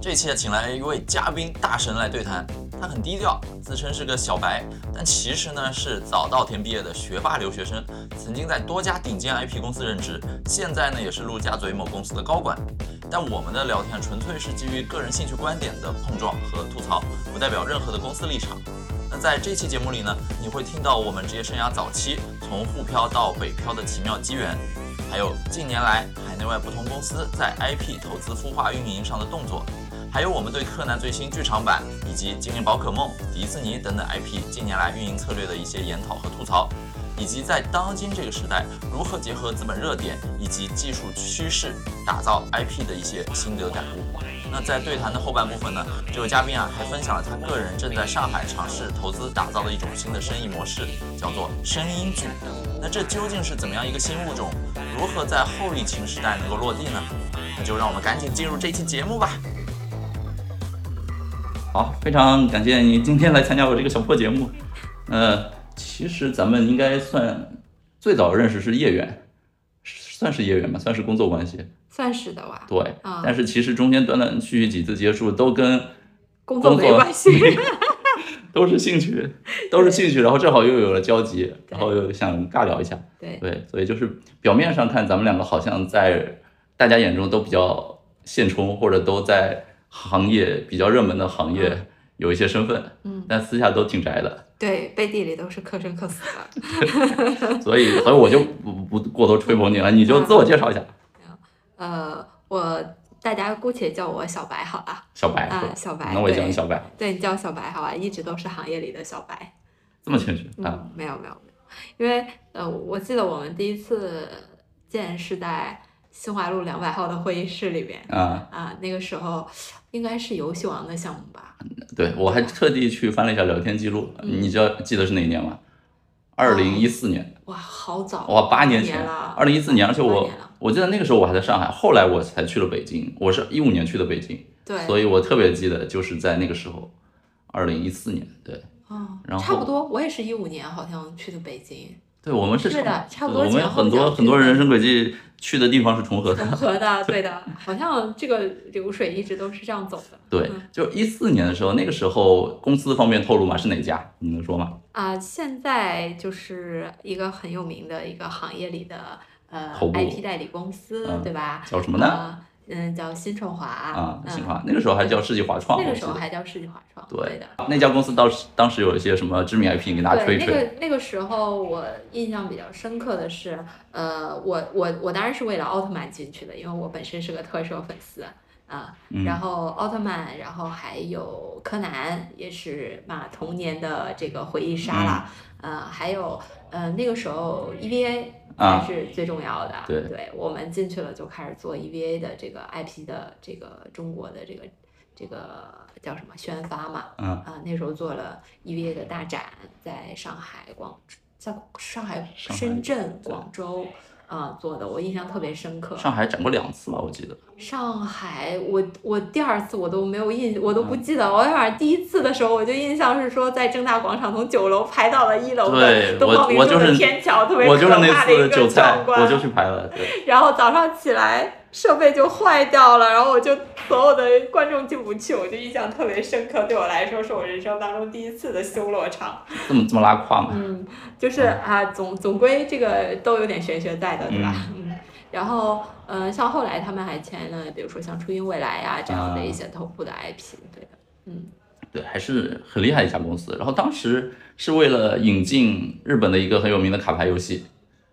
这期请来一位嘉宾大神来对谈，他很低调，自称是个小白，但其实呢是早稻田毕业的学霸留学生，曾经在多家顶尖 IP 公司任职，现在呢也是陆家嘴某公司的高管。但我们的聊天纯粹是基于个人兴趣观点的碰撞和吐槽，不代表任何的公司立场。那在这期节目里呢，你会听到我们职业生涯早期从沪漂到北漂的奇妙机缘。还有近年来海内外不同公司在 IP 投资孵化运营上的动作，还有我们对柯南最新剧场版以及精灵宝可梦、迪士尼等等 IP 近年来运营策略的一些研讨和吐槽，以及在当今这个时代如何结合资本热点以及技术趋势打造 IP 的一些心得感悟。那在对谈的后半部分呢，这位嘉宾啊还分享了他个人正在上海尝试投资打造的一种新的生意模式，叫做声音剧。那这究竟是怎么样一个新物种？如何在后疫情时代能够落地呢？那就让我们赶紧进入这期节目吧。好，非常感谢你今天来参加我这个小破节目。呃，其实咱们应该算最早认识是业缘，算是业缘吧，算是工作关系。算是的吧。对，但是其实中间断断续续几次接触都跟工作没关系，都是兴趣，都是兴趣，然后正好又有了交集，然后又想尬聊一下。对对，所以就是表面上看咱们两个好像在大家眼中都比较现充，或者都在行业比较热门的行业有一些身份，嗯，但私下都挺宅的。对，背地里都是克生克死的。所以，所以我就不不过多吹捧你了，你就自我介绍一下。呃，我大家姑且叫我小白好了。小白啊，小白，那我也叫你小白。对你叫小白好吧，一直都是行业里的小白。这么谦虚啊？没有没有没有，因为呃，我记得我们第一次见是在新华路两百号的会议室里边啊啊，那个时候应该是游戏王的项目吧？对，我还特地去翻了一下聊天记录，你知道记得是哪一年吗？二零一四年。哇，好早！哇，八年前了。二零一四年，而且我。我记得那个时候我还在上海，后来我才去了北京。我是一五年去的北京，对，所以我特别记得就是在那个时候，二零一四年，对，哦，然后差不多，我也是一五年好像去的北京。对，我们是的，差不多。我们很多很多人生轨迹去的地方是重合的。重合的，对的，好像这个流水一直都是这样走的。对，就一四年的时候，那个时候公司方面透露嘛，是哪家？你能说吗？啊，现在就是一个很有名的一个行业里的。呃 IT 代理公司，对吧？叫什么呢？嗯，叫新创华啊，新创华。那个时候还叫世纪华创。那个时候还叫世纪华创。对的。那家公司当时当时有一些什么知名 IP 给大家吹吹。那个那个时候我印象比较深刻的是，呃，我我我当然是为了奥特曼进去的，因为我本身是个特摄粉丝啊。然后奥特曼，然后还有柯南，也是嘛童年的这个回忆杀了。呃，还有呃那个时候 EVA。才是最重要的。对，对我们进去了就开始做 EVA 的这个 IP 的这个中国的这个这个叫什么宣发嘛。嗯。啊，那时候做了 EVA 的大展，在上海、广在上海、深圳、广州。啊，做的我印象特别深刻。上海展过两次吧，我记得。上海，我我第二次我都没有印，我都不记得。我反正第一次的时候，我就印象是说在正大广场从九楼排到了一楼的东方明珠的天桥，特别可怕的一个壮观。我就去排了。对。然后早上起来。设备就坏掉了，然后我就所有的观众进不去，我就印象特别深刻。对我来说，是我人生当中第一次的修罗场。这么这么拉胯吗？嗯，就是啊，总总归这个都有点玄学在的，对吧？嗯。然后，呃，像后来他们还签了，比如说像初音未来呀这样的一些头部的 IP，对的。嗯。对，还是很厉害一家公司。然后当时是为了引进日本的一个很有名的卡牌游戏，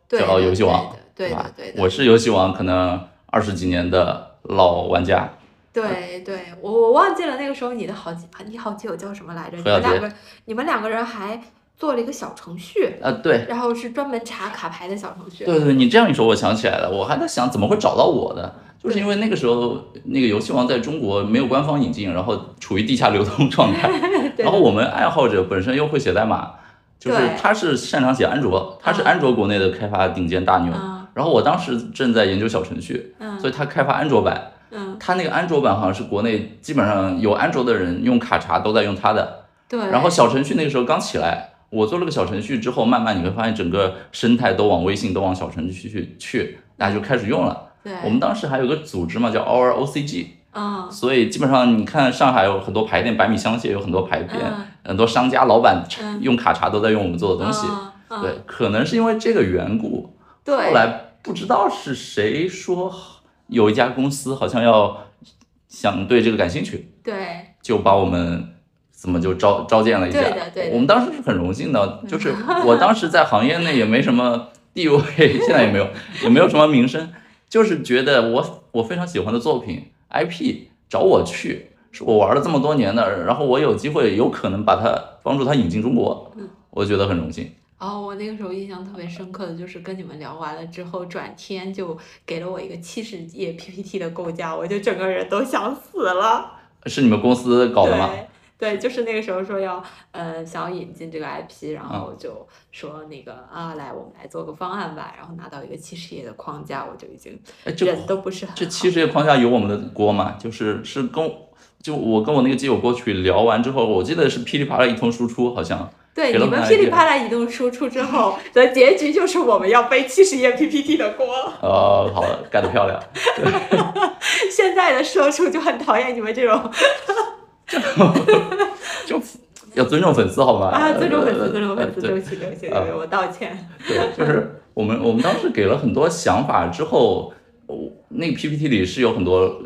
叫游戏王，对吧？对我是游戏王，可能。二十几年的老玩家，对对，我我忘记了那个时候你的好几你好基友叫什么来着？你们两个你们两个人还做了一个小程序啊，对，然后是专门查卡牌的小程序。对对，你这样一说，我想起来了，我还在想怎么会找到我的，就是因为那个时候那个游戏王在中国没有官方引进，然后处于地下流通状态，然后我们爱好者本身又会写代码，就是他是擅长写安卓，他是安卓国内的开发顶尖大牛。然后我当时正在研究小程序，嗯所以他开发安卓版，嗯他那个安卓版好像是国内基本上有安卓的人用卡查都在用他的。对。然后小程序那个时候刚起来，我做了个小程序之后，慢慢你会发现整个生态都往微信、都往小程序去去，大家就开始用了。对。我们当时还有个组织嘛，叫 Our OCG，嗯所以基本上你看上海有很多牌店，百米香榭有很多牌店，嗯很多商家老板嗯用卡查都在用我们做的东西。嗯嗯对，可能是因为这个缘故，对，后来不知道是谁说有一家公司好像要想对这个感兴趣，对就把我们怎么就招召见了一下。对的对的我们当时是很荣幸的，就是我当时在行业内也没什么地位，现在也没有，也没有什么名声，就是觉得我我非常喜欢的作品 IP 找我去。是我玩了这么多年的，然后我有机会有可能把它帮助它引进中国，嗯我觉得很荣幸。哦，我那个时候印象特别深刻的就是跟你们聊完了之后，转天就给了我一个七十页 PPT 的构架，我就整个人都想死了。是你们公司搞的吗？对对，就是那个时候说要呃想要引进这个 IP，然后嗯就说那个啊来我们来做个方案吧，然后拿到一个七十页的框架，我就已经人都不是很这七十页框架有我们的锅吗？就是是跟就我跟我那个基友过去聊完之后，我记得是噼里啪啦一通输出，好像对你们噼里啪啦移动输出之后 的结局就是我们要背七十页 PPT 的锅。呃好了，干得漂亮。现在的社畜就很讨厌你们这种 就要尊重粉丝好吗？啊，尊重粉丝，呃尊重粉丝，对对不起，对不起，对不起，我道歉。对，就是我们我们当时给了很多想法之后，我那个 PPT 里是有很多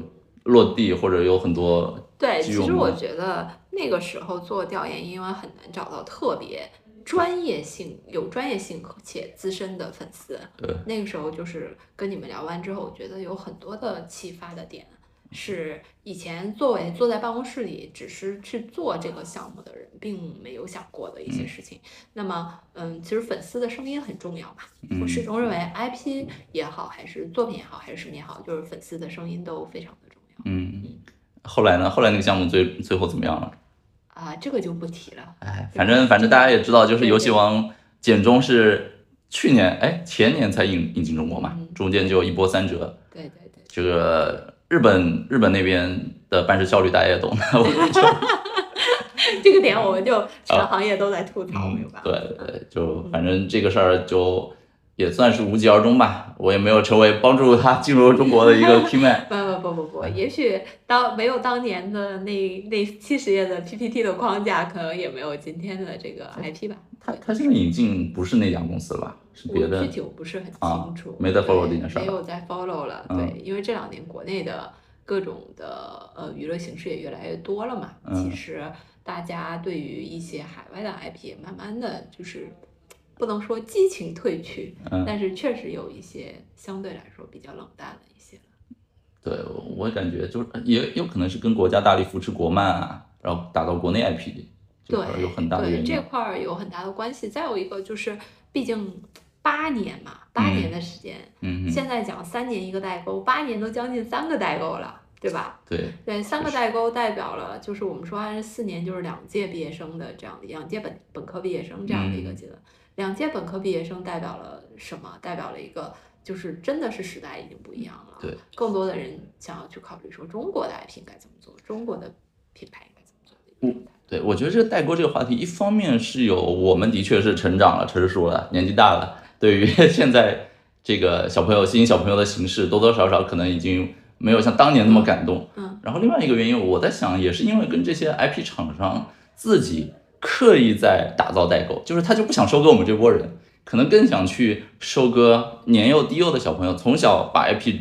落地或者有很多对，其实我觉得那个时候做调研，因为很难找到特别专业性、有专业性且资深的粉丝。对，那个时候就是跟你们聊完之后，我觉得有很多的启发的点，是以前作为坐在办公室里只是去做这个项目的人，并没有想过的一些事情。那么，嗯，其实粉丝的声音很重要吧。我始终认为 IP 也好，还是作品也好，还是什么也好，就是粉丝的声音都非常的重要。嗯嗯。后来呢？后来那个项目最最后怎么样了？啊，这个就不提了。哎，反正反正大家也知道，就是游戏王简中是去年哎前年才引引进中国嘛，嗯中间就一波三折。对对对，这个日本日本那边的办事效率大家也懂的，我就 这个点我们就全行业都在吐槽，嗯没有办法。对对，就反正这个事儿就也算是无疾而终吧。我也没有成为帮助他进入中国的一个 key man。不不不不不，也许当没有当年的那那七十页的 PPT 的框架，可能也没有今天的这个 IP 吧。他他现在引进不是那家公司了吧？是别的具体我不是很啊清楚，没在 follow 对这件事儿没有在 follow 了。嗯对，因为这两年国内的各种的呃娱乐形式也越来越多了嘛。嗯其实大家对于一些海外的 IP 也慢慢的就是不能说激情褪去，嗯但是确实有一些相对来说比较冷淡的一些。对，我感觉就是也有可能是跟国家大力扶持国漫啊，然后打造国内 IP 这块儿对，有很大的对原因。这块儿有很大的关系。再有一个就是，毕竟八年嘛，八嗯年的时间，嗯嗯，现在讲三年一个代沟，八年都将近三个代沟了，对吧？对，对，三个代沟代表了，就是我们说按四年就是两届毕业生的这样的两届本本科毕业生这样的一个嗯阶段。两届本科毕业生代表了什么？代表了一个就是真的是时代已经不一样了。对，更多的人想要去考虑说中国的 IP 应该怎么做，中国的品牌应该怎么做的一个状态。对，我觉得这个代沟这个话题，一方面是有我们的确是成长了、成熟了、年纪大了，对于 现在这个小朋友、新小朋友的形式，多多少少可能已经没有像当年那么感动。嗯，然后另外一个原因，我在想，也是因为跟这些 IP 厂商自己刻意在打造代购，就是他就不想收割我们这波人，可能更想去收割年幼低幼的小朋友，从小把 IP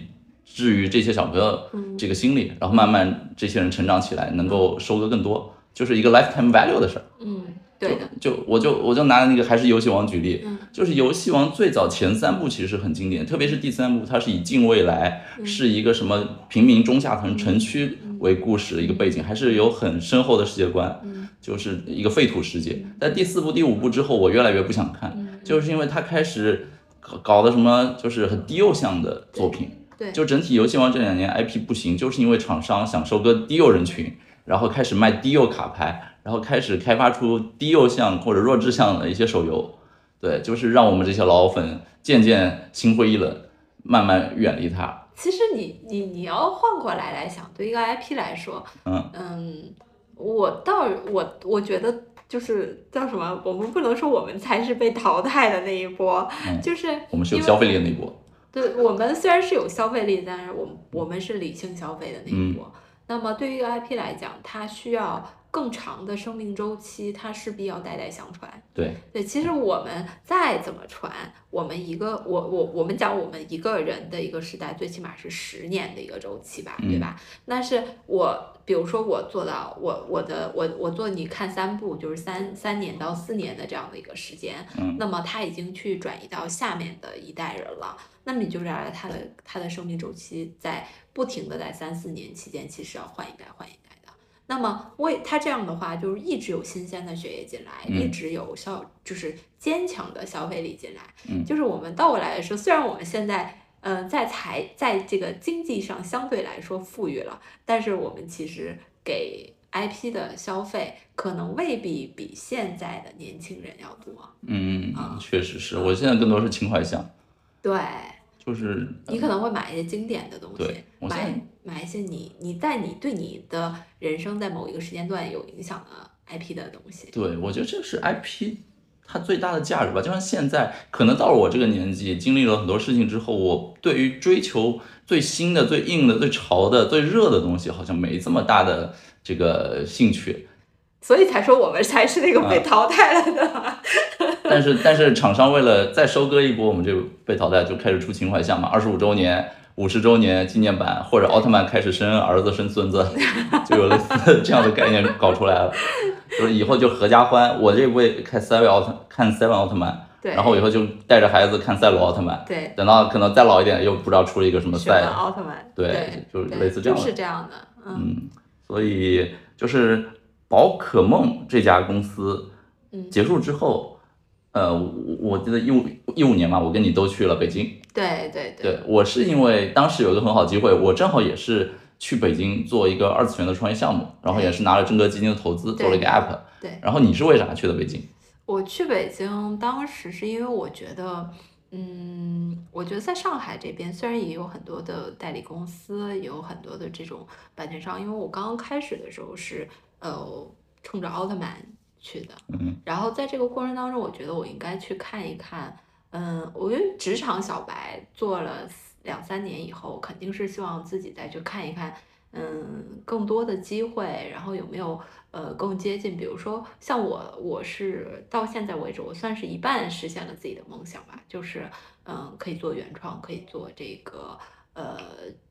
置于这些小朋友这个心里，然后慢慢这些人成长起来，能够收割更多，就是一个 lifetime value 的事儿。嗯，对的，就我就我就拿那个还是游戏王举例，嗯就是游戏王最早前三部其实很经典，特别是第三部，它是以近未来，嗯。是一个什么平民中下层城区为故事的一个背景，还是有很深厚的世界观，嗯就是一个废土世界。在第四部、第五部之后，我越来越不想看，嗯就是因为它开始搞搞的什么就是很低幼向的作品，对，就整体游戏王这两年 IP 不行，就是因为厂商想收割低幼人群，然后开始卖低幼卡牌，然后开始开发出低幼向或者弱智向的一些手游，对，就是让我们这些老粉渐渐心灰意冷，慢慢远离它。其实你你你要换过来来想，对一个 IP 来说，嗯我倒我我觉得就是叫什么，我们不能说我们才是被淘汰的那一波，嗯就是我们是有消费力的那一波，对我们虽然是有消费力，但是我们我们是理性消费的那一波。那么对于一个 IP 来讲，它需要更长的生命周期，它势必要代代相传。对对，其实我们再怎么传，我们一个我我我们讲我们一个人的一个时代，最起码是十年的一个周期吧，对吧？那是我，比如说我做到我我的我我做你看三部，就是三三年到四年的这样的一个时间，嗯那么他已经去转移到下面的一代人了。那么你就知道他的他的生命周期在不停的在三四年期间，其实要换一代换一。那么为他这样的话，就是一直有新鲜的血液进来，嗯一直有消就是坚强的消费力进来。嗯就是我们倒过来说，虽然我们现在嗯在财在这个经济上相对来说富裕了，但是我们其实给 IP 的消费可能未必比现在的年轻人要多。嗯啊，确实是我现在更多是情怀向，对，就是你可能会买一些经典的东西买买一些你你在你对你的人生在某一个时间段有影响的 IP 的东西。对，我觉得这是 IP 它最大的价值吧。就像现在，可能到了我这个年纪，经历了很多事情之后，我对于追求最新的、最硬的、最潮的、最热的东西，好像没这么大的这个兴趣。所以才说我们才是那个啊被淘汰了的。但是，但是厂商为了再收割一波我们这个被淘汰，就开始出情怀项嘛，二十五周年。五十周年纪念版，或者奥特曼开始生儿子生孙子，就有类似这样的概念搞出来了，就是以后就合家欢。我这位看 seven 奥特看 seven 奥特曼，对，然后以后就带着孩子看赛罗奥特曼，对，等到可能再老一点，又不知道出了一个什么赛，奥特曼，对对，就是类似这样的就是这样的，嗯嗯，所以就是宝可梦这家公司嗯，结束之后，呃，我我记得一五一五年嘛，我跟你都去了北京，对对对我是因为当时有一个很好机会，我正好也是去北京做一个二次元的创业项目，然后也是拿了真格基金的投资做了一个 app，对。然后你是为啥去的北京？我去北京当时是因为我觉得，嗯，我觉得在上海这边虽然也有很多的代理公司，也有很多的这种版权商，因为我刚刚开始的时候是呃冲着奥特曼去的，嗯，然后在这个过程当中，我觉得我应该去看一看，嗯，我觉得职场小白做了两三年以后，肯定是希望自己再去看一看。嗯，更多的机会，然后有没有呃更接近？比如说像我，我是到现在为止，我算是一半实现了自己的梦想吧，就是嗯可以做原创，可以做这个呃，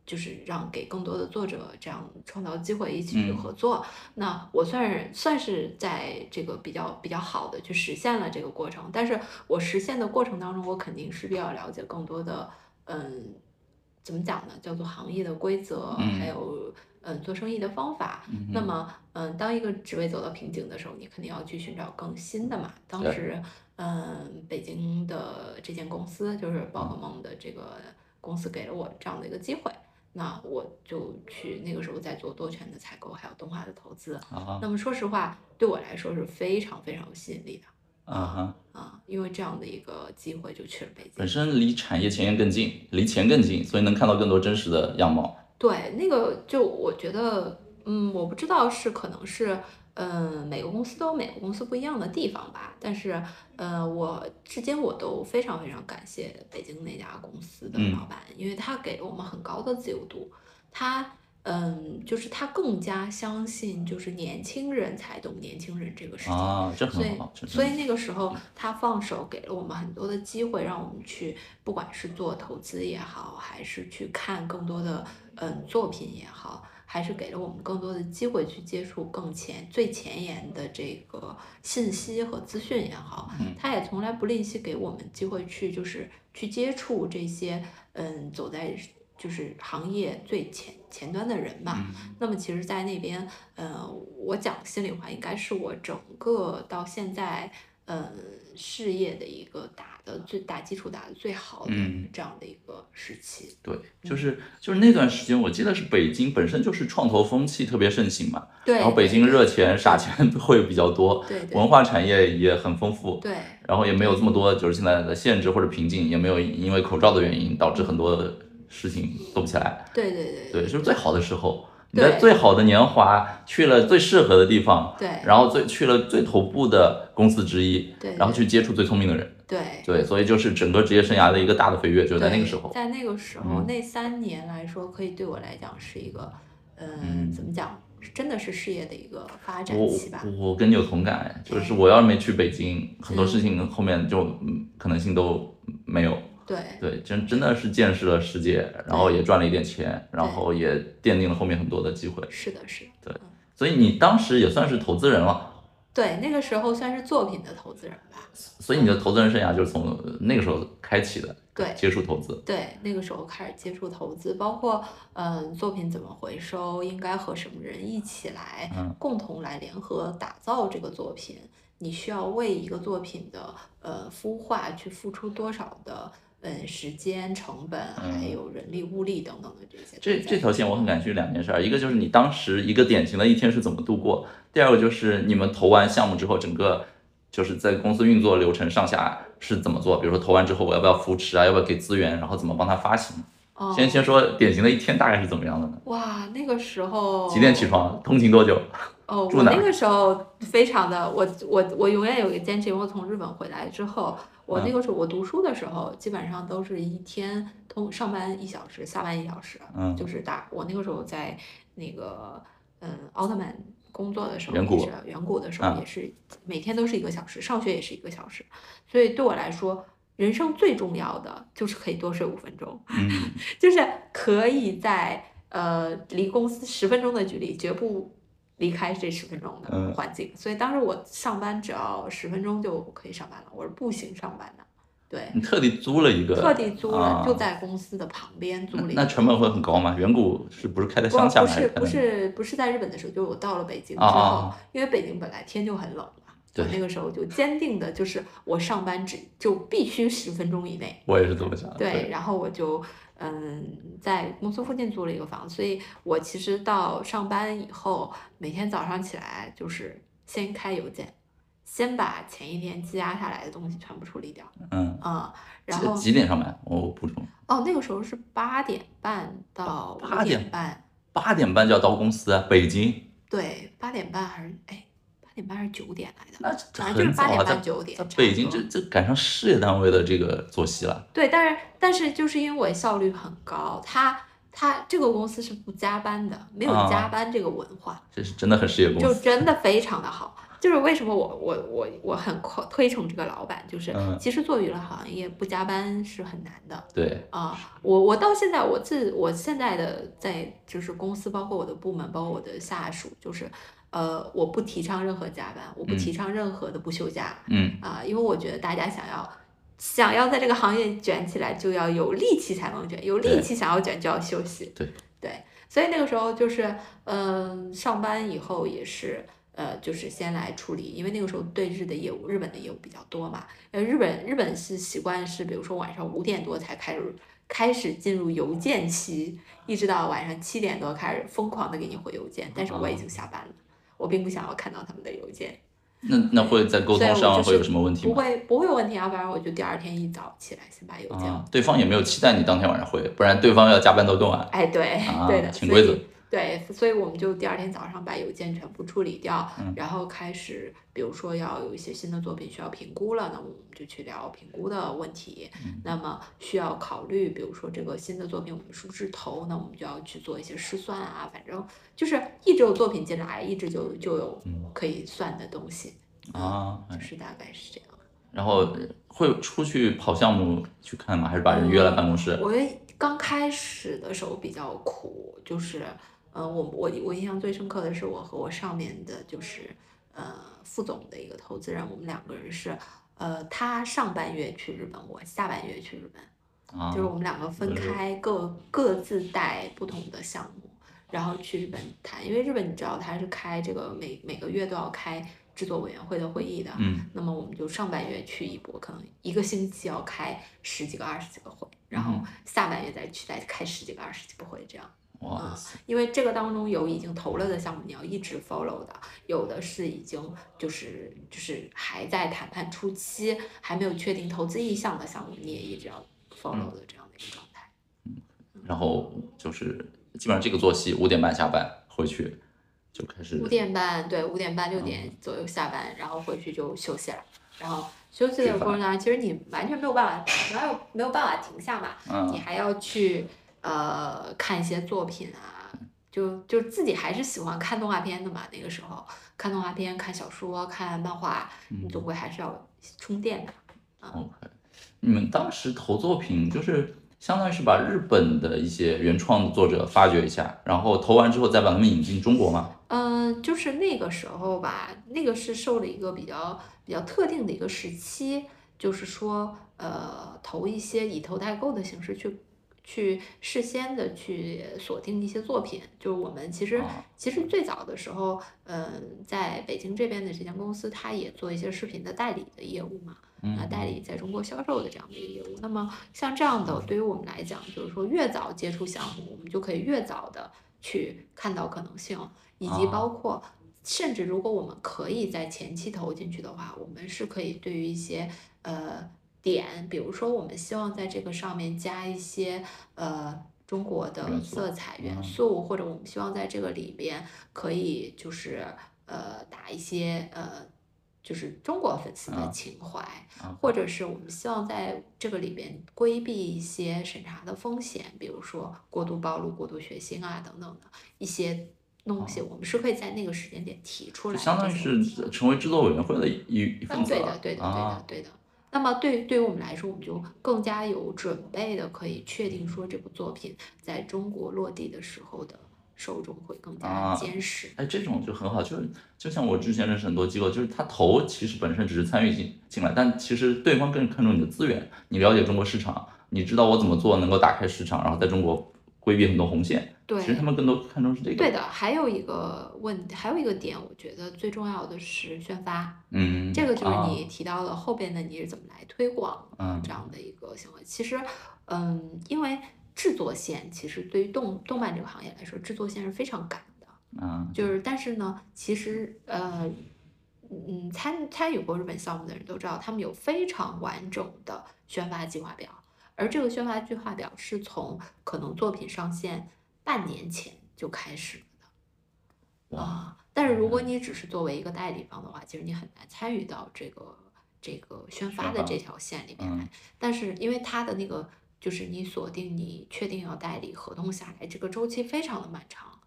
就是让给更多的作者这样创造机会，一起去嗯合作。那我算是算是在这个比较比较好的去实现了这个过程，但是我实现的过程当中，我肯定势必要了解更多的嗯。怎么讲呢？叫做行业的规则，嗯还有嗯做生意的方法。嗯那么嗯，当一个职位走到瓶颈的时候，你肯定要去寻找更新的嘛。当时嗯，北京的这间公司就是宝可梦的这个公司给了我这样的一个机会，那我就去那个时候在做多权的采购，还有动画的投资。啊那么说实话，对我来说是非常非常有吸引力的啊哈，啊，因为这样的一个机会就去了北京本。身离产业前沿更近，离钱更近，所以能看到更多真实的样貌。对，那个就我觉得，嗯，我不知道是可能是，嗯，每个公司都有每个公司不一样的地方吧。但是，呃，我至今我都非常非常感谢北京那家公司的嗯老板，因为他给了我们很高的自由度，他。嗯，就是他更加相信，就是年轻人才懂年轻人这个事情。啊，这所以很好，这，所以那个时候他放手给了我们很多的机会，让我们去，不管是做投资也好，还是去看更多的嗯作品也好，还是给了我们更多的机会去接触更前最前沿的这个信息和资讯也好，嗯他也从来不吝惜给我们机会去就是去接触这些嗯走在就是行业最前前端的人嘛。嗯那么其实，在那边，呃，我讲心里话，应该是我整个到现在，呃，事业的一个打的最打基础打的最好的嗯这样的一个时期。对，就是就是那段时间，我记得是北京本身就是创投风气特别盛行嘛，对，然后北京热钱傻钱会比较多，对对文化产业也很丰富，对然后也没有这么多就是现在的限制或者瓶颈，也没有因为口罩的原因导致很多事情做不起来。对对对对，就是最好的时候，你对在最好的年华去了最适合的地方，对然后最去了最头部的公司之一，对，然后去接触最聪明的人。对。对，所以就是整个职业生涯的一个大的飞跃，就在那个时候。在那个时候，嗯那三年来说，可以对我来讲是一个，嗯，怎么讲，真的是事业的一个发展期吧。我跟你有同感，就是我要是没去北京，很多事情后面就嗯可能性都没有。对对，真真的是见识了世界，然后也赚了一点钱，然后也奠定了后面很多的机会。是的，是的。对，所以你当时也算是投资人了。对，那个时候算是作品的投资人吧。所以你的投资人生涯就是从那个时候开启的。对，接触投资。对，那个时候开始接触投资，包括嗯，作品怎么回收，应该和什么人一起来，共同来联合打造这个作品。你需要为一个作品的呃孵化去付出多少的嗯时间成本，还有人力物力等等的这些。这这条线我很感兴趣两件事，一个就是你当时一个典型的一天是怎么度过，第二个就是你们投完项目之后，整个就是在公司运作流程上下是怎么做？比如说投完之后我要不要扶持啊，要不要给资源，然后怎么帮他发行？先先说典型的一天大概是怎么样的呢？哇，那个时候几点起床？通勤多久？哦，我那个时候非常的，我我我永远有一个坚持，因为我从日本回来之后，我那个时候我读书的时候，基本上都是一天通上班一小时，下班一小时，嗯，就是打我那个时候在那个嗯奥特曼工作的时候，远古远古的时候也是每天都是一个小时，上学也是一个小时，所以对我来说，人生最重要的就是可以多睡五分钟，嗯，就是可以在呃离公司十分钟的距离，绝不。离开这十分钟的环境，所以当时我上班只要十分钟就可以上班了。我是步行上班的，对。你特地租了一个？特地租了，就在公司的旁边租了一个。那成本会很高吗？远古是不是开在乡下？不是不是不是在日本的时候，就是我到了北京之后，因为北京本来天就很冷嘛，我那个时候就坚定的就是我上班只就必须十分钟以内。我也是这么想。对，然后我就。嗯，在公司附近租了一个房，所以我其实到上班以后，每天早上起来就是先开邮件，先把前一天积压下来的东西全部处理掉。嗯嗯，然后几点上班？我补充。哦，那个时候是八点半到八点半，八点半就要到公司，北京。对，八点半还是哎。点半还是九点来的，那反正就是八点半九点。北京这这赶上事业单位的这个作息了。对，但是但是就是因为我效率很高，他他这个公司是不加班的，没有加班这个文化。这是真的很事业公司，就真的非常的好。就是为什么我我我我很推崇这个老板，就是其实做娱乐行业不加班是很难的。对啊，我我到现在我自我现在的在就是公司，包括我的部门，包括我的下属，就是。呃，我不提倡任何加班，我不提倡任何的不休假。嗯啊，因为我觉得大家想要想要在这个行业卷起来，就要有力气才能卷，有力气想要卷就要休息。对对，所以那个时候就是，嗯，上班以后也是，呃，就是先来处理，因为那个时候对日的业务，日本的业务比较多嘛。呃，日本日本是习惯是，比如说晚上五点多才开始开始进入邮件期，一直到晚上七点多开始疯狂的给你回邮件，但是我已经下班了。我并不想要看到他们的邮件，那那会在沟通上会有什么问题吗？不会不会有问题要不然我就第二天一早起来先把邮件。对方也没有期待你当天晚上回，不然对方要加班到更晚。哎，对，对的，潜规则。对，所以我们就第二天早上把邮件全部处理掉，然后开始，比如说要有一些新的作品需要评估了，那我们就去聊评估的问题。那么需要考虑，比如说这个新的作品我们是不是投，那我们就要去做一些试算啊，反正就是一直有作品进来，一直就就有可以算的东西啊，就是大概是这样。然后会出去跑项目去看吗？还是把人约来办公室？我刚开始的时候比较苦，就是。嗯，我我我印象最深刻的是我和我上面的就是呃副总的一个投资人，我们两个人是呃他上半月去日本，我下半月去日本，就是我们两个分开各各自带不同的项目，然后去日本谈，因为日本你知道他是开这个每每个月都要开制作委员会的会议的，嗯，那么我们就上半月去一波，可能一个星期要开十几个二十几个会，然后下半月再去再开十几个二十几个会这样。啊，因为这个当中有已经投了的项目，你要一直 follow 的；有的是已经就是就是还在谈判初期，还没有确定投资意向的项目，你也一直要 follow 的这样的一个状态。嗯，然后就是基本上这个作息，五点半下班回去就开始。五点半对，五点半六点左右下班，然后回去就休息了。然后休息的过程当中，其实你完全没有办法，没有没有办法停下嘛，你还要去。呃，看一些作品啊，就就自己还是喜欢看动画片的嘛。那个时候看动画片、看小说、看漫画，你总归还是要充电的。OK，你们当时投作品就是相当于是把日本的一些原创作者发掘一下，然后投完之后再把他们引进中国吗？嗯，就是那个时候吧，那个是受了一个比较比较特定的一个时期，就是说，呃，投一些以投代购的形式去去事先的去锁定一些作品。就是我们其实其实最早的时候，嗯，在北京这边的这家公司，它也做一些视频的代理的业务嘛，啊，代理在中国销售的这样的一个业务。那么像这样的，对于我们来讲，就是说越早接触项目，我们就可以越早的去看到可能性。以及包括，甚至如果我们可以在前期投进去的话，我们是可以对于一些呃点，比如说我们希望在这个上面加一些呃中国的色彩元素，或者我们希望在这个里边可以就是呃打一些呃就是中国粉丝的情怀，或者是我们希望在这个里边规避一些审查的风险，比如说过度暴露、过度血腥啊等等的一些。东西我们是可以在那个时间点提出来，相当于是成为制作委员会的一一份子。对的，对的，对的，对的。那么对对于我们来说，我们就更加有准备的，可以确定说这部作品在中国落地的时候的受众会更加坚实。哎，这种就很好，就是就像我之前认识很多机构，就是他投其实本身只是参与进进来，但其实对方更看重你的资源，你了解中国市场，你知道我怎么做能够打开市场，然后在中国规避很多红线。对，其实他们更多看重是这个。对的，还有一个问，还有一个点，我觉得最重要的是宣发。嗯，这个就是你提到了后边的你是怎么来推广这样的一个行为。其实，嗯，因为制作线其实对于动动漫这个行业来说，制作线是非常赶的。嗯，就是但是呢，其实呃，嗯，参参与过日本项目的人都知道，他们有非常完整的宣发计划表，而这个宣发计划表是从可能作品上线。半年前就开始了的，啊！但是如果你只是作为一个代理方的话，其实你很难参与到这个这个宣发的这条线里面来。但是因为它的那个就是你锁定你确定要代理合同下来，这个周期非常的漫长。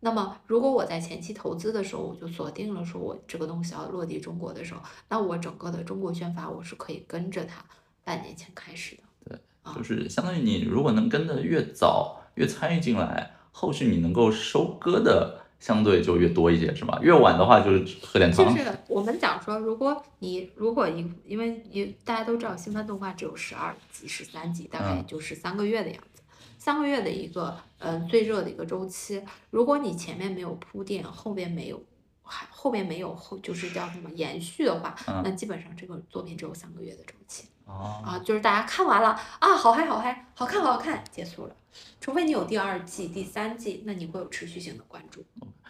那么如果我在前期投资的时候，我就锁定了说我这个东西要落地中国的时候，那我整个的中国宣发我是可以跟着它半年前开始的。对，就是相当于你如果能跟的越早。越参与进来，后续你能够收割的相对就越多一些，是吧？越晚的话就是喝点汤。就是我们讲说，如果你如果一因为你大家都知道新番动画只有十二集、十三集，大概就是三个月的样子，三个月的一个嗯最热的一个周期。如果你前面没有铺垫，后边没有还后边没有后就是叫什么延续的话，那基本上这个作品只有三个月的周期。啊，就是大家看完了啊，好嗨好嗨，好看好看，结束了。除非你有第二季、第三季，那你会有持续性的关注。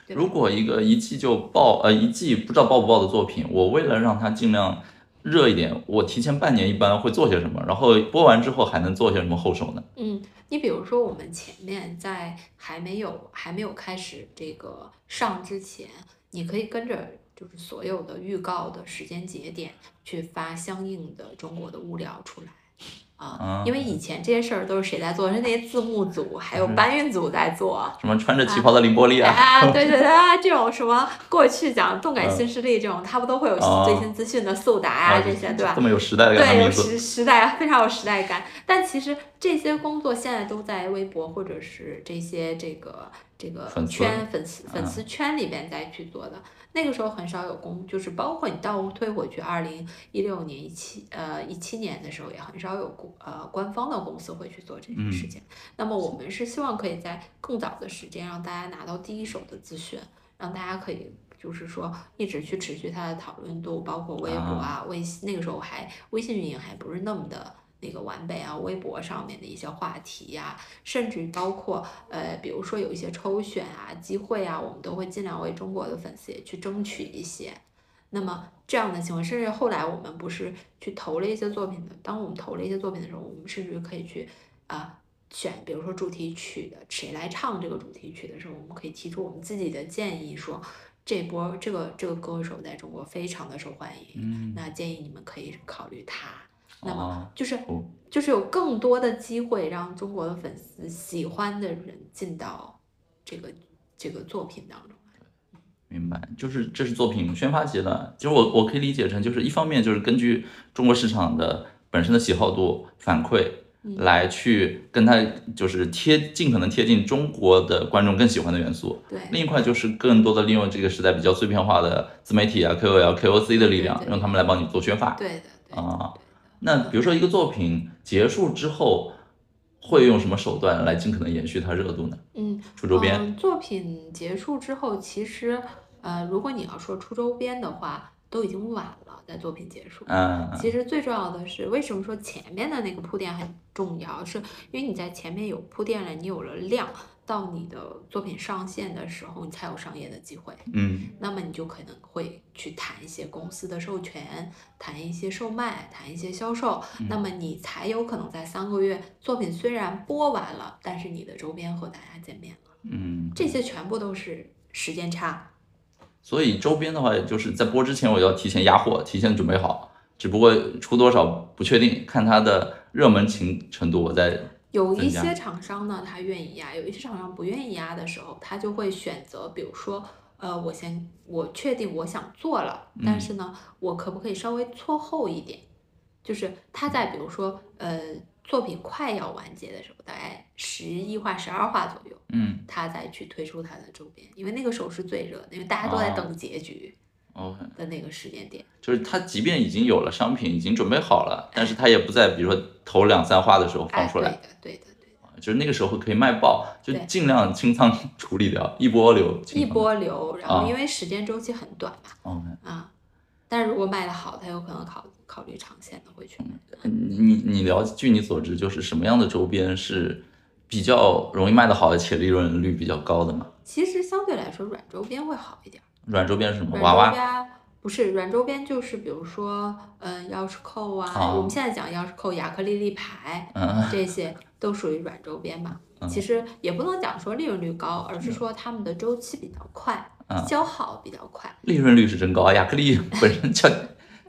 如果一个一季就爆，呃，一季不知道爆不爆的作品，我为了让它尽量热一点，我提前半年一般会做些什么？然后播完之后还能做些什么后手呢？嗯，你比如说我们前面在还没有还没有开始这个上之前，你可以跟着。就是所有的预告的时间节点去发相应的中国的物料出来啊，因为以前这些事儿都是谁在做？是那些字幕组还有搬运组在做。什么穿着旗袍的凌波丽啊？啊，对对对，这种什么过去讲动感新势力这种，他不都会有最新资讯的速达啊这些，对吧？这么有时代感。对，有时时代非常有时代感。但其实这些工作现在都在微博或者是这些这个这个圈粉丝粉丝圈里边再去做的。那个时候很少有公，就是包括你倒退回去，二零一六年、一七呃一七年的时候，也很少有公呃官方的公司会去做这件事情。那么我们是希望可以在更早的时间让大家拿到第一手的资讯，让大家可以就是说一直去持续它的讨论度，包括微博啊、微信，那个时候还微信运营还不是那么的。那个完备啊，微博上面的一些话题呀，甚至包括呃，比如说有一些抽选啊、机会啊，我们都会尽量为中国的粉丝也去争取一些。那么这样的情况，甚至后来我们不是去投了一些作品的，当我们投了一些作品的时候，我们甚至可以去啊选，比如说主题曲的谁来唱这个主题曲的时候，我们可以提出我们自己的建议，说这波这个这个歌手在中国非常的受欢迎，嗯，那建议你们可以考虑他。那么就是就是有更多的机会让中国的粉丝喜欢的人进到这个这个作品当中。明白，就是这是作品宣发阶段，其实我我可以理解成就是一方面就是根据中国市场的本身的喜好度反馈。来去跟他就是贴尽可能贴近中国的观众更喜欢的元素。对。另一块就是更多的利用这个时代比较碎片化的自媒体啊、KOL、KOC 的力量，让他们来帮你做宣发。对的。啊，那比如说一个作品结束之后，会用什么手段来尽可能延续它热度呢？嗯，出周边。作品结束之后，其实呃，如果你要说出周边的话，都已经晚了。在作品结束，嗯，其实最重要的是，为什么说前面的那个铺垫很重要？是因为你在前面有铺垫了，你有了量，到你的作品上线的时候，你才有商业的机会，嗯，那么你就可能会去谈一些公司的授权，谈一些售卖，谈一些销售，那么你才有可能在三个月作品虽然播完了，但是你的周边和大家见面了，嗯，这些全部都是时间差。所以周边的话，就是在播之前，我要提前压货，提前准备好。只不过出多少不确定，看它的热门情程度，我再有一些厂商呢，他愿意压；有一些厂商不愿意压的时候，他就会选择，比如说，呃，我先我确定我想做了，但是呢，我可不可以稍微错后一点？就是他在比如说，呃。作品快要完结的时候，大概十一话、十二话左右，嗯，他再去推出他的周边，因为那个时候是最热的，因为大家都在等结局，OK 的那个时间点。就是他即便已经有了商品，已经准备好了，但是他也不在，比如说头两三话的时候放出来，对的，对的，对的，就是那个时候可以卖爆，就尽量清仓处理掉，一波流，一波流，然后因为时间周期很短嘛，OK 啊，但是如果卖的好，他有可能考考虑长线的会去。你你了，据你所知，就是什么样的周边是比较容易卖得好，且利润率比较高的嘛？其实相对来说，软周边会好一点。软周边是什么？娃娃？不是，软周边就是比如说，嗯，钥匙扣啊。我们现在讲钥匙扣、亚克力立牌，这些都属于软周边嘛。其实也不能讲说利润率高，而是说他们的周期比较快，消耗比较快。利润率是真高啊！亚克力 本身就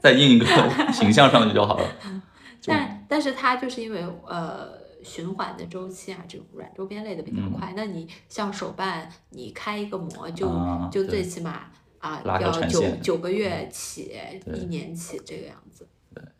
再印一个形象上去就好了。但但是它就是因为呃循环的周期啊，这种软周边类的比较快。那你像手办，你开一个模就就最起码啊要九九个月起，一年起这个样子。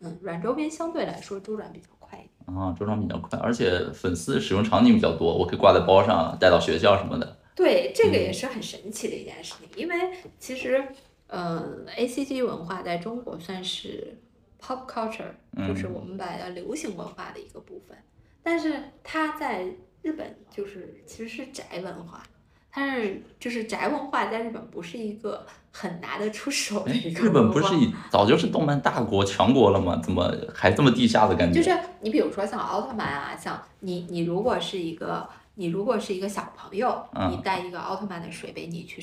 嗯，软周边相对来说周转比较快一点。啊，周转比较快，而且粉丝使用场景比较多，我可以挂在包上，带到学校什么的。对，这个也是很神奇的一件事情，因为其实嗯，A C G 文化在中国算是。Pop culture 就是我们把它流行文化的一个部分，但是它在日本就是其实是宅文化，它是就是宅文化在日本不是一个很拿得出手的一个。日本不是已早就是动漫大国强国了吗？怎么还这么地下的感觉？就是你比如说像奥特曼啊，像你你如果是一个你如果是一个小朋友，你带一个奥特曼的水杯，你去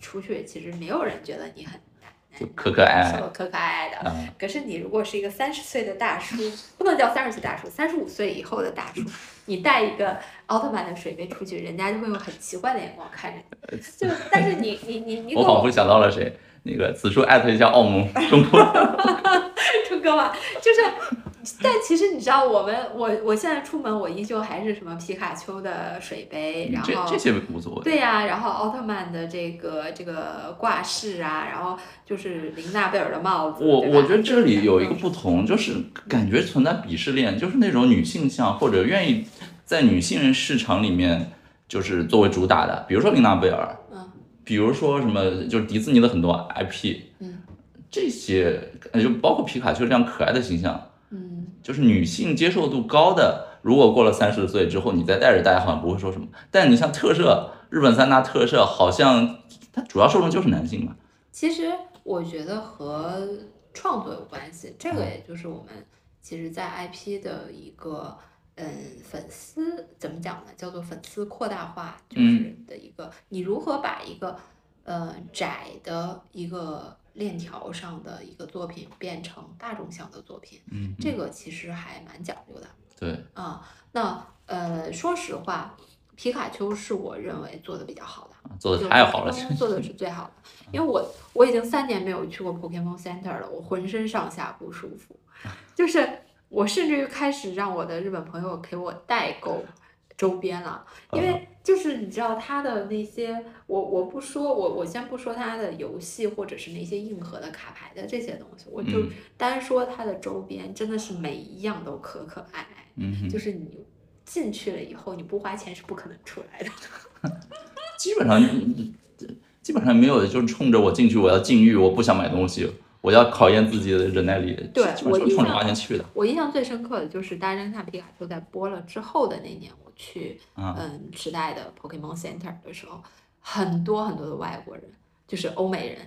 出去，其实没有人觉得你很。可可爱爱，可可爱爱的。可是你如果是一个三十岁的大叔，不能叫三十岁大叔，三十五岁以后的大叔，你带一个奥特曼的水杯出去，人家就会用很奇怪的眼光看着你。就但是你你你你，我仿佛想到了谁，那个此处艾特一下澳门中国，中哥吧，就是。但其实你知道，我们我我现在出门，我依旧还是什么皮卡丘的水杯，然后这些无所谓。对呀，然后奥特曼的这个这个挂饰啊，然后就是林娜贝尔的帽子。我我觉得这里有一个不同，就是感觉存在鄙视链，就是那种女性向或者愿意在女性人市场里面就是作为主打的，比如说林娜贝尔，嗯，比如说什么就是迪士尼的很多 IP，嗯，这些就包括皮卡丘这样可爱的形象。嗯，就是女性接受度高的，如果过了三十岁之后，你再带着，大家好像不会说什么。但你像特摄，日本三大特摄，好像它主要受众就是男性嘛。其实我觉得和创作有关系，这个也就是我们其实在 IP 的一个嗯粉丝怎么讲呢？叫做粉丝扩大化，就是的一个，你如何把一个呃窄的一个。链条上的一个作品变成大众向的作品，嗯，这个其实还蛮讲究的。对，啊，那呃，说实话，皮卡丘是我认为做的比较好的，做的太好了，做的是最好的。因为我我已经三年没有去过 Pokemon Center 了，我浑身上下不舒服，就是我甚至于开始让我的日本朋友给我代购周边了，因为就是你知道他的那些，我我不说，我我先不说他的游戏或者是那些硬核的卡牌的这些东西，我就单说他的周边，真的是每一样都可可爱爱，嗯，就是你进去了以后，你不花钱是不可能出来的。基本上，基本上没有，就是冲着我进去，我要禁欲，我不想买东西。我要考验自己的忍耐力，对我冲着花钱去的。我印象最深刻的就是《大侦探皮卡丘》在播了之后的那年，我去嗯时代的 Pokemon Center 的时候，很多很多的外国人，就是欧美人，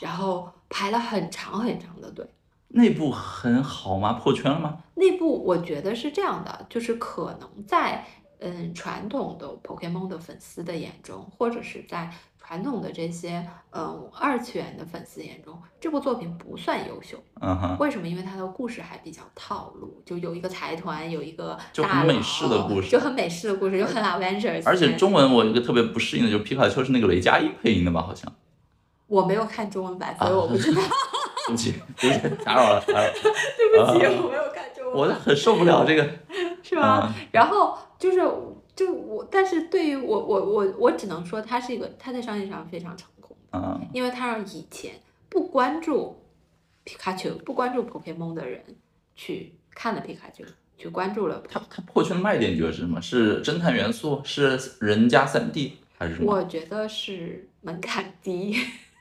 然后排了很长很长的队。内部很好吗？破圈了吗？内部我觉得是这样的，就是可能在嗯传统的 Pokemon 的粉丝的眼中，或者是在。传统的这些，嗯，二次元的粉丝眼中，这部作品不算优秀。嗯哼。为什么？因为它的故事还比较套路，就有一个财团，有一个就很美式的故事，就很美式的故事，就很 Avengers。而且中文我一个特别不适应的，就是皮卡丘是那个雷佳音配音的吧？好像。我没有看中文版，所以我不知道。对不起，对不起，打扰了，打扰了。对不起，我没有看中文。我很受不了这个。是吗？然后就是。就我，但是对于我，我我我只能说，他是一个，他在商业上非常成功，嗯，因为他让以前不关注皮卡丘、不关注 Pokemon 的人去看了皮卡丘，去关注了。他。他破圈的卖点你觉得是什么？是侦探元素？是人家三 D 还是什么？我觉得是门槛低。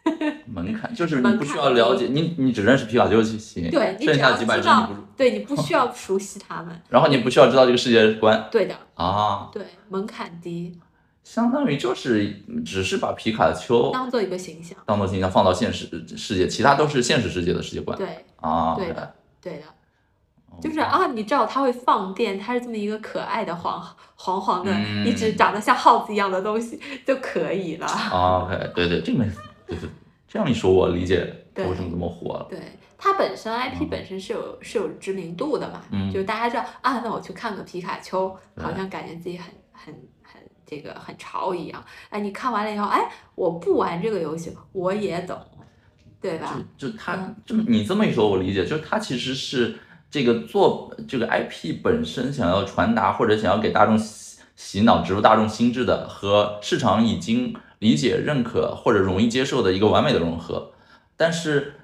门槛就是你不需要了解，你你只认识皮卡丘就行，对，剩下几百只你不，对你不需要熟悉他们，然后你不需要知道这个世界观，对的。啊，对，门槛低，相当于就是只是把皮卡丘当做一个形象，当做形象放到现实世界，其他都是现实世界的世界观，对，啊，对的，对。的，就是啊，你知道它会放电，它是这么一个可爱的黄 黄黄的，一只长得像耗子一样的东西就可以了，OK，对对，这没。对对，这样一说，我理解为什么这么火了。对它本身 IP 本身是有是有知名度的嘛，就是大家知道啊，那我去看个皮卡丘，好像感觉自己很很很这个很潮一样。哎，你看完了以后，哎，我不玩这个游戏，我也懂，对吧？就就他，就你这么一说，我理解，就是他其实是这个做这个 IP 本身想要传达或者想要给大众洗洗脑、植入大众心智的，和市场已经。理解、认可或者容易接受的一个完美的融合，但是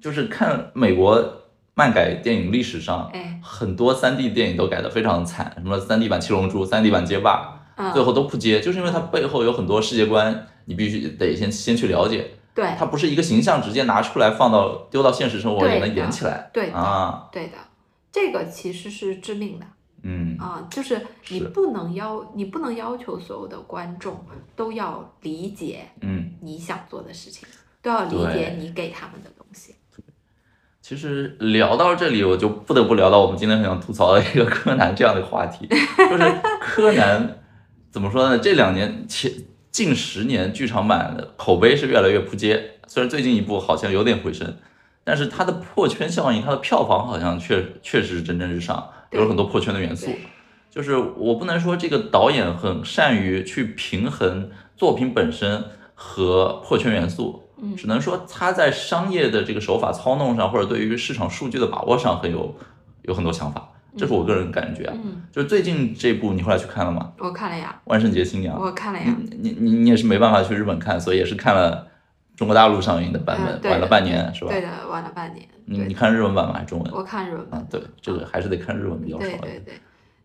就是看美国漫改电影历史上，很多三 D 电影都改得非常惨，什么三 D 版七龙珠、三 D 版街霸，最后都不接，就是因为它背后有很多世界观，你必须得先先去了解。对，它不是一个形象直接拿出来放到丢到现实生活里能演起来。对啊，对的，这个其实是致命的。嗯啊，就是你不能要，你不能要求所有的观众都要理解，嗯，你想做的事情，都要理解你给他们的东西。其实聊到这里，我就不得不聊到我们今天很想吐槽的一个柯南这样的话题，就是柯南怎么说呢？这两年前近十年剧场版的口碑是越来越扑街，虽然最近一部好像有点回升，但是它的破圈效应，它的票房好像确确实是蒸蒸日上。有很多破圈的元素，就是我不能说这个导演很善于去平衡作品本身和破圈元素，只能说他在商业的这个手法操弄上，或者对于市场数据的把握上很有有很多想法，这是我个人感觉。嗯，就是最近这部你后来去看了吗？我看了呀。万圣节新娘。我看了呀。你你你也是没办法去日本看，所以也是看了中国大陆上映的版本，晚了半年是吧？对的，晚了半年。你你看日文版吗？还是中文？我看日文版。对，这个还是得看日文比较爽。对对对，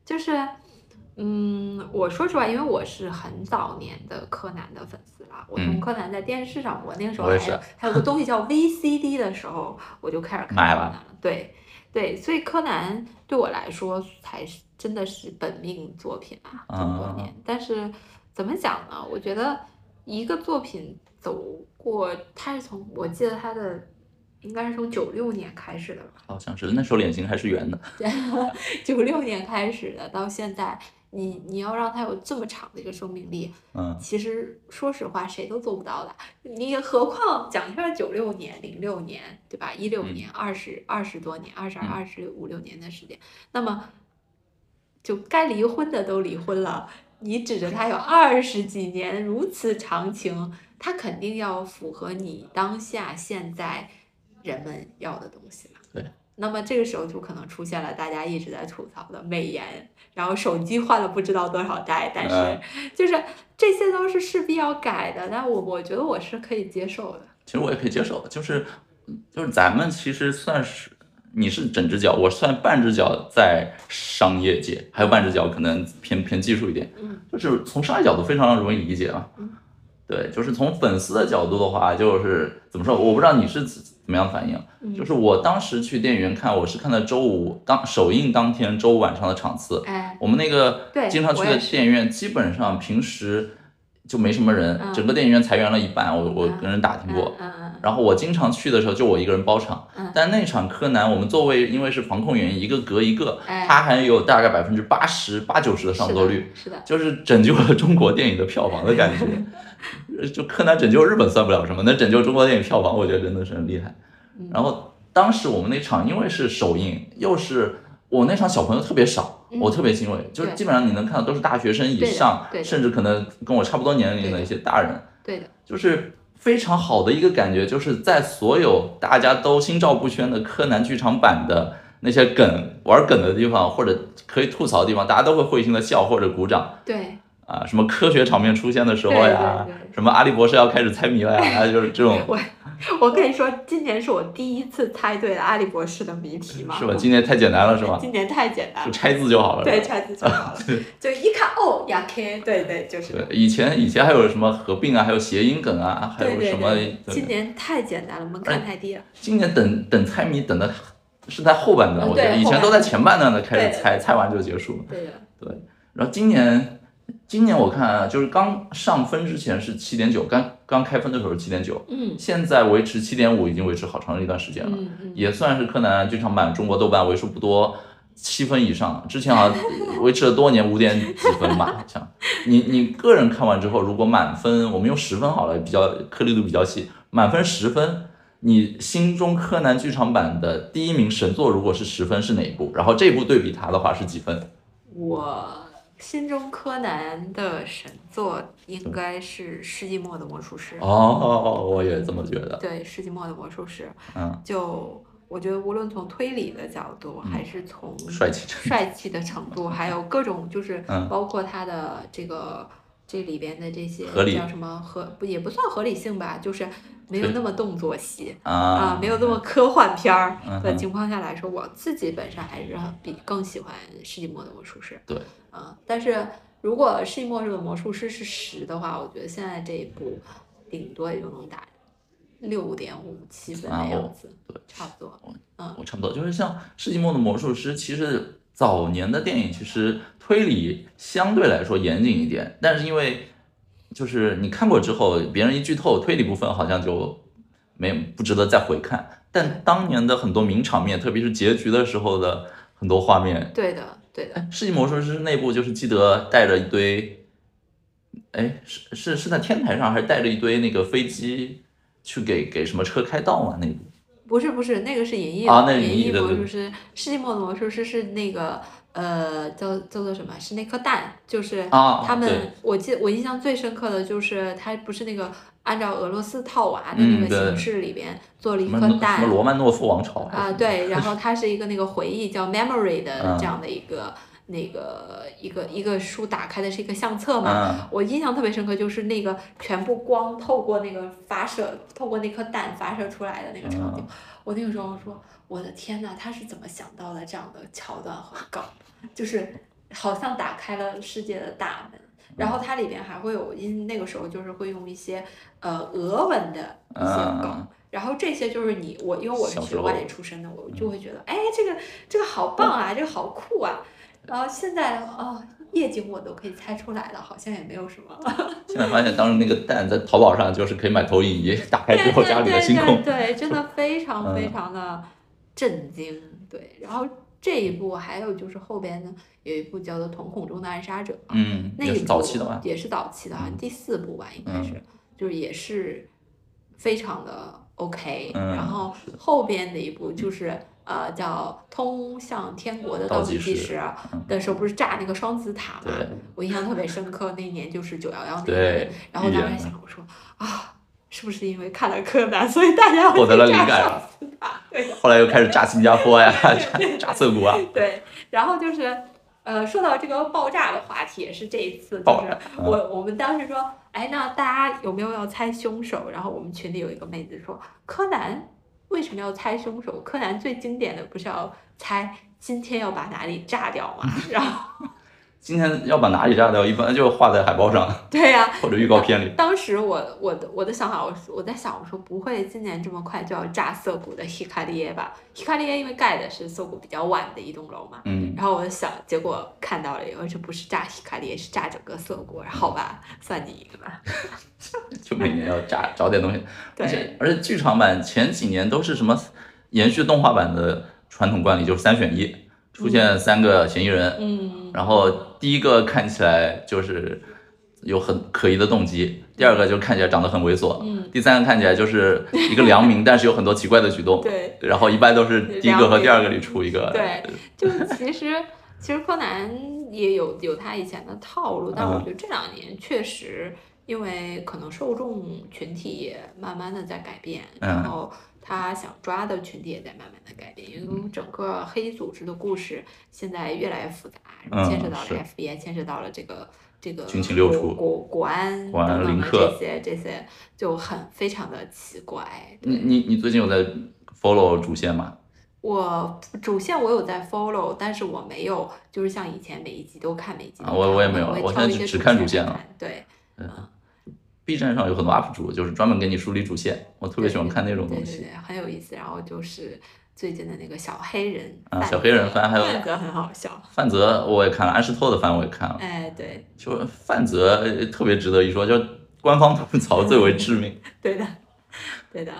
就是，嗯，我说实话，因为我是很早年的柯南的粉丝了，我从柯南在电视上我，那个时候还有还有个东西叫 VCD 的时候，我就开始看柯南了。对对，所以柯南对我来说才是真的是本命作品啊，这么多年。但是怎么讲呢？我觉得一个作品走过，它是从我记得它的。应该是从九六年开始的吧，好像是那时候脸型还是圆的。九六年开始的，到现在，你你要让它有这么长的一个生命力，嗯，其实说实话谁都做不到的。你何况讲一下九六年、零六年，对吧？一六年二十二十多年，二十二、二十五六年的时间，那么就该离婚的都离婚了，你指着他有二十几年如此长情，他肯定要符合你当下现在。人们要的东西了。对，那么这个时候就可能出现了大家一直在吐槽的美颜，然后手机换了不知道多少代，但是就是这些都是势必要改的。但我我觉得我是可以接受的。其实我也可以接受，就是就是咱们其实算是你是整只脚，我算半只脚在商业界，还有半只脚可能偏偏技术一点。嗯，就是从商业角度非常容易理解啊。嗯，对，就是从粉丝的角度的话，就是怎么说？我不知道你是怎怎么样反应。嗯就是我当时去电影院看，我是看的周五当首映当天周五晚上的场次。哎，我们那个经常去的电影院，基本上平时就没什么人，嗯整个电影院裁员了一半。我我嗯跟人打听过，然后我经常去的时候，就我一个人包场。嗯但那场柯南，我们座位因为是防控原因，一个隔一个，哎它还有大概百分之八十八九十的嗯，上座率，是的，就是拯救了中国电影的票房的感觉。呃就柯南拯救日本算不了什么，能拯救中国电影票房，我觉得真的是很厉害。嗯然后当时我们那场因为是首映，又是我那场小朋友特别少，嗯我特别欣慰，就是基本上你能看到都是大学生以上，甚至可能跟我差不多年龄的一些大人。对的，就是非常好的一个感觉，就是在所有大家都心照不宣的柯南剧场版的那些梗玩梗的地方，或者可以吐槽的地方，大家都会会心的笑或者鼓掌对啊。什么科学场面出现的时候呀，对对对什么阿笠博士要开始猜谜了呀，就是这种，我我跟你说，今年是我第一次猜对了阿笠博士的谜题嘛？是吧？今年太简单了，是吧？今年太简单了，就拆字就好了。对，是吧拆字就好了，就一看哦，亚 K，对对，就是。对，以前以前还有什么合并啊，还有谐音梗啊，还有什么？今年太简单了，门槛太低了。今年等等猜谜等的是在后半段，嗯我觉得以前都在前半段的开始猜，猜完就结束了。对的，然后今年，今年我看啊就是刚上分之前是七点九，刚刚开分的时候是七点九，嗯现在维持七点五，已经维持好长的一段时间了，嗯嗯，也算是柯南剧场版中国豆瓣为数不多七分以上，之前好像维持了多年五点几分吧，好像。你你个人看完之后，如果满分，我们用十分好了，比较颗粒度比较细，满分十分。你心中柯南剧场版的第一名神作如果是十分是哪一部？然后这部对比它的话是几分？我心中柯南的神作应该是《世纪末的魔术师》。哦，我也这么觉得。对，《世纪末的魔术师》嗯，就我觉得无论从推理的角度，还是从帅气帅气的程度，还有各种就是嗯。包括他的这个这里边的这些叫什么合不也不算合理性吧，就是没有那么动作戏啊、啊，没有那么科幻片儿的情况下来说，我自己本身还是比更喜欢《世纪末的魔术师》。对，啊、但是如果《世纪末日的魔术师》是十的话，我觉得现在这一部顶多也就能打六点五七的样子，对差不多。嗯我差不多，就是像《世纪末的魔术师》，其实早年的电影其实推理相对来说严谨一点，但是因为就是你看过之后，别人一剧透，推理部分好像就没不值得再回看。但当年的很多名场面，特别是结局的时候的很多画面，对的，对的。哎，《世纪魔术师》内部就是基德带着一堆，哎，是是是在天台上还是带着一堆那个飞机去给给什么车开道嘛？那部不是不是，那个是银翼啊那是银翼魔术师，世纪末的魔术师是那个呃叫叫做什么？是那颗蛋，就是啊他们，对我记我印象最深刻的就是他不是那个按照俄罗斯套娃的那个形式里边做了一颗蛋么罗曼诺夫王朝啊，对，然 后它是一个那个回忆叫 memory 的嗯这样的一个那个一个一个书打开的是一个相册嘛，嗯我印象特别深刻，就是那个全部光透过那个发射，透过那颗蛋发射出来的那个场景。我那个时候说，我的天呐，他是怎么想到的这样的桥段和梗？就是好像打开了世界的大门。然后它里边还会有，因那个时候就是会用一些呃俄文的一些梗，嗯然后这些就是你我，因为我是学外语出身的，我就会觉得，哎，这个这个好棒啊，这个好酷啊。然后现在哦，夜景我都可以猜出来了，好像也没有什么。现在发现当时那个蛋在淘宝上就是可以买投影仪，打开之后家里的星空。对对对，真的非常嗯非常的震惊。对，然后这一部还有就是后边呢，有一部叫做《瞳孔中的暗杀者》，那一部早期的吧？也是早期的，好像嗯第四部吧，应该是，嗯就是也是非常的 OK。嗯然后后边的一部就是呃叫《通向天国的倒倒计计时的时候，不是炸那个双子塔嘛？我印象特别深刻，那年就是九幺幺那对年，然后当时想我说啊。是不是因为看了柯南，所以大家获得了灵感啊？对，后来又开始炸新加坡呀，炸炸涩谷啊。对，然后就是。呃，说到这个爆炸的话题，也是这一次，就是我我们当时说，哎，那大家有没有要猜凶手？然后我们群里有一个妹子说，柯南为什么要猜凶手？柯南最经典的不是要猜今天要把哪里炸掉吗？然后今天要把哪里炸掉，一般就画在海报上 对呀、或者预告片里。当时我我的我的想法，我我在想，我说不会今年这么快就要炸涩谷的 Hikarie 吧？Hikarie 因为盖的是涩谷比较晚的一栋楼嘛，嗯，然后我就想，结果看到了以后，这不是炸 Hikarie，是炸整个涩谷。好吧，算你赢了。就每年要炸找点东西，而对且而且剧场版前几年都是什么延续动画版的传统惯例，就是三选一，出现三个嫌疑人，嗯，然后第一个看起来就是有很可疑的动机，第二个就看起来长得很猥琐，嗯，第三个看起来就是一个良民，但是有很多奇怪的举动，对然后一般都是第一个和第二个里出一个，对，就其实其实柯南也有有他以前的套路，但我嗯。觉得这两年确实，因为可能受众群体也慢慢的在改变，嗯。然后他想抓的群体也在慢慢的改变，因嗯为整个黑组织的故事现在越来越复杂，嗯牵涉到了 FBI，牵涉到了这个。这个军情六处国国国安等等这些这些就很非常的奇怪。你你你最近有在 follow 主线吗？我主线我有在 follow，但是我没有就是像以前每一集都看每一集啊我我也没有我现在只看主线了来看。对，B 站上有很多 UP 主，就是专门给你梳理主线，我特别喜欢看那种东西对对对，很有意思。然后就是最近的那个小黑人范啊小黑人番还有范泽很好笑。范泽我也看了，安室透的番我也看了，哎，对就范泽呃特别值得一说，就官方吐槽最为致命。对的对的，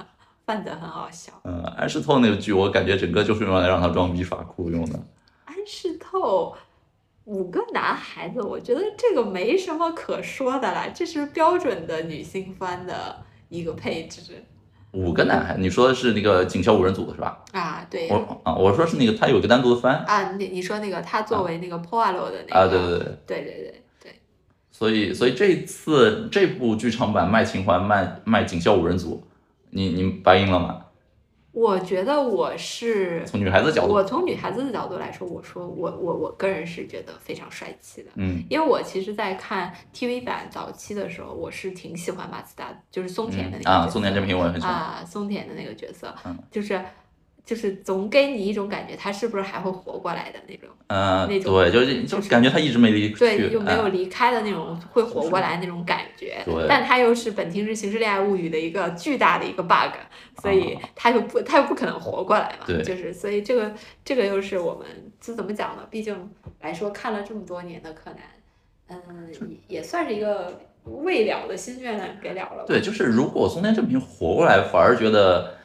范泽很好笑。嗯，安室透那个剧，我感觉整个就是用来让他装逼耍酷用的。安室透。五个男孩子，我觉得这个没什么可说的啦，这是标准的女性番的一个配置五个男孩，你说的是那个警校五人组的是吧？啊。对，我啊，我说是那个他有个单独的番啊，你你说那个他作为那个 Poirot 的那个啊，对对对，对对对对所以所以这次这部剧场版卖情怀卖卖警校五人组，你你白银了吗？我觉得我是从女孩子角度，我从女孩子的角度来说，我说我我我个人是觉得非常帅气的，嗯因为我其实，在看 TV 版早期的时候，我是挺喜欢马自达，就是松田的那个嗯啊，松田真平我也很喜欢。啊，松田的那个角色，嗯就是就是总给你一种感觉，他是不是还会活过来的那种。嗯，那种对，就是就就是感觉他一直没离去，对，就没有哎离开的那种会活过来那种感觉，对但他又是本庭是《刑事恋爱物语》的一个巨大的一个 bug，所以他又不他又不可能活过来嘛，啊对就是所以这个这个又是我们这怎么讲呢？毕竟来说看了这么多年的柯南，嗯，也也算是一个未了的心愿给了了吧。对，就是如果松田正平活过来，反而觉得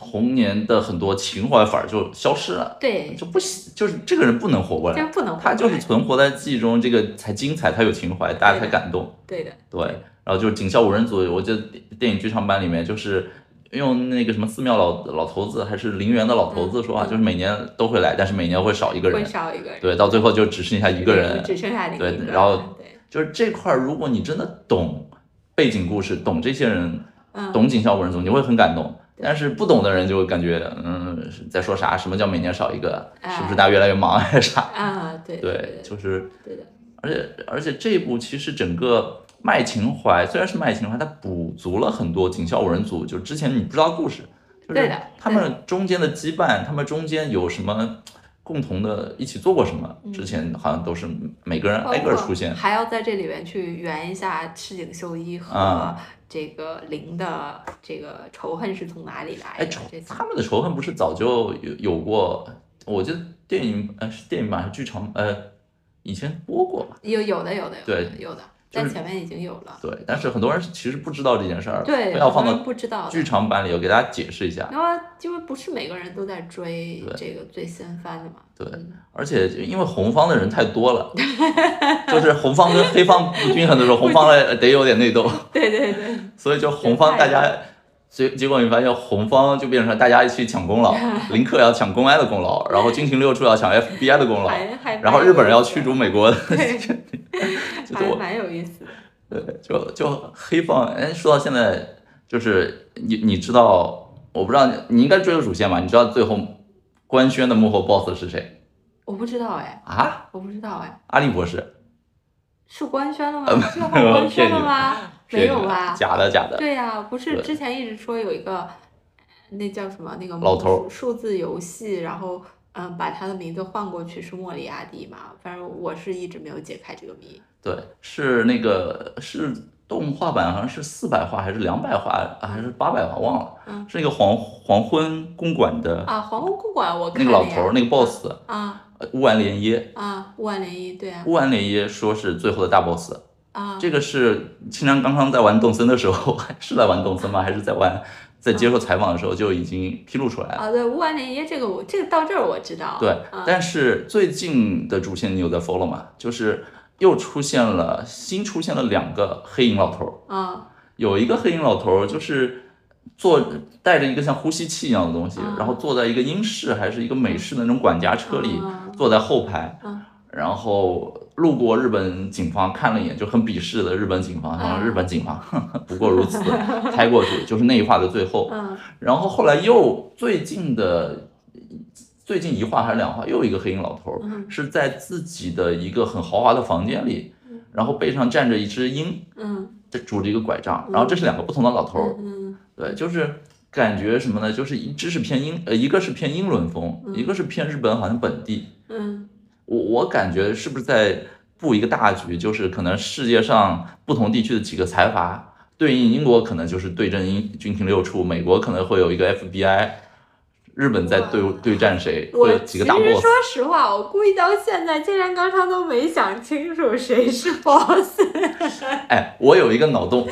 童年的很多情怀反而就消失了，对，就不喜，就是这个人不能活过来，这不能活他就是存活在记忆中，这个才精彩，才有情怀，大家才感动。对的，对，然后就是警校五人组，我记得电电影剧场版里面就是用那个什么寺庙老老头子还是陵园的老头子说话，嗯。嗯就是每年都会来，但是每年会少一个会人，少一个人，对，到最后就只剩下一个人。只剩下那个对一个人。然后，就是这块儿，如果你真的懂背景故事，懂这些人，嗯，懂警校五人组，你会很感动。对但是不懂的人就会感觉，嗯，在说啥？什么叫每年少一个？哎是不是大家越来越忙还是啥？啊，对对，就是，对的，而且而且这一部其实整个卖情怀，虽然是卖情怀，它补足了很多警校五人组就之前你不知道故事，就是对的他们中间的羁绊，他们中间有什么共同的，一起做过什么？之前好像都是每个人挨个儿出现。还要在这里面去圆一下赤井秀一和啊这个零的这个仇恨是从哪里来哎，的仇？他们的仇恨不是早就有有过？我记得电影呃是电影版还是剧场呃以前播过吧？有有的有的有的对有的，就是在前面已经有了。对，但是很多人其实不知道这件事儿，对，非要放到不知道剧场版里，我给大家解释一下。然后因为不是每个人都在追这个最新番的嘛。对嗯而且因为红方的人太多了，就是红方跟黑方不均衡的时候，红方得得有点内斗，对对对，所以就红方大家。结结果你发现红方就变成大家一起抢功劳，林克要抢公安的功劳，然后军情六处要抢 FBI 的功劳，然后日本人要驱逐美国的，对，蛮有意思的。对，就就黑方，哎，说到现在，就是你你知道，我不知道你你应该追了主线吧？你知道最后官宣的幕后 BOSS 是谁我不知道哎，啊？我不知道哎，阿笠博士，是官宣了吗？呃最后官宣了吗？没有吧？假的假的。对呀、不是之前一直说有一个，那叫什么那个老头数数字游戏，然后嗯把他的名字换过去是莫里亚蒂嘛？反正我是一直没有解开这个谜。对，是那个是动画版，好像是四百话还是两百话还是八百话，忘了。嗯是那个黄黄昏公馆的啊，黄昏公馆我看那个老头儿，那个 boss，啊呃乌丸莲耶。啊，乌丸连耶对啊乌丸莲耶说是最后的大 boss，啊这个是青山刚刚在玩动森的时候，是在玩动森吗？还是在玩在接受采访的时候就已经披露出来了？啊对乌丸涟漪这个我这个到这儿我知道。对，啊但是最近的主线你有在 follow 吗？就是又出现了新出现了两个黑影老头儿，啊有一个黑影老头儿就是坐带着一个像呼吸器一样的东西，啊然后坐在一个英式还是一个美式的那种管家车里，啊坐在后排，啊然后路过日本警方看了一眼，就很鄙视的日本警方，然后啊日本警方 不过如此，猜过去就是那一话的最后，嗯。然后后来又最近的。最近一话还是两话，又一个黑鹰老头是在自己的一个很豪华的房间里，然后背上站着一只鹰，嗯。这拄着一个拐杖，然后这是两个不同的老头对，就是感觉什么呢？就是一只是偏英，呃，一个是偏英伦风，一个是偏日本好像本地。嗯我我感觉是不是在布一个大局？就是可能世界上不同地区的几个财阀对应英国，可能就是对阵英军情六处；美国可能会有一个 FBI，日本在对对战谁？我会有几个大其实说。实话，我估计到现在竟然刚刚都没想清楚谁是 boss。哎，我有一个脑洞，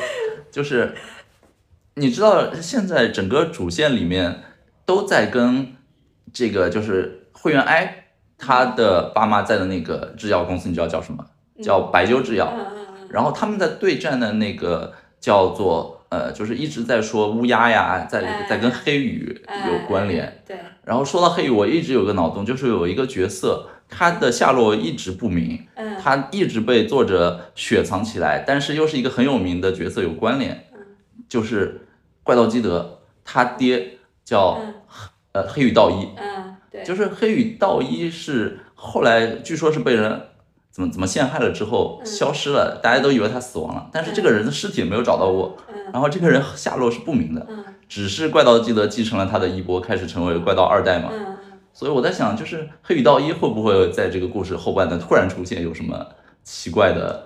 就是你知道现在整个主线里面都在跟这个就是会员 I 他的爸妈在的那个制药公司，你知道叫什么？叫白鸠制药。然后他们在对战的那个叫做呃，就是一直在说乌鸦呀，在哎在跟黑羽有关联。嗯。对，然后说到黑羽，我一直有个脑洞，就是有一个角色，他的下落一直不明，嗯。他一直被作者雪藏起来，但是又是一个很有名的角色有关联，就是怪盗基德，他爹叫嗯。呃黑羽道一，嗯对，就是黑羽道一是后来据说是被人怎么怎么陷害了之后嗯消失了，大家都以为他死亡了，但是这个人的尸体没有找到过，嗯然后这个人下落是不明的，嗯只是怪盗基德继承了他的衣钵，开始成为怪盗二代嘛。嗯所以我在想，就是黑羽道一会不会在这个故事后半段突然出现，有什么奇怪的？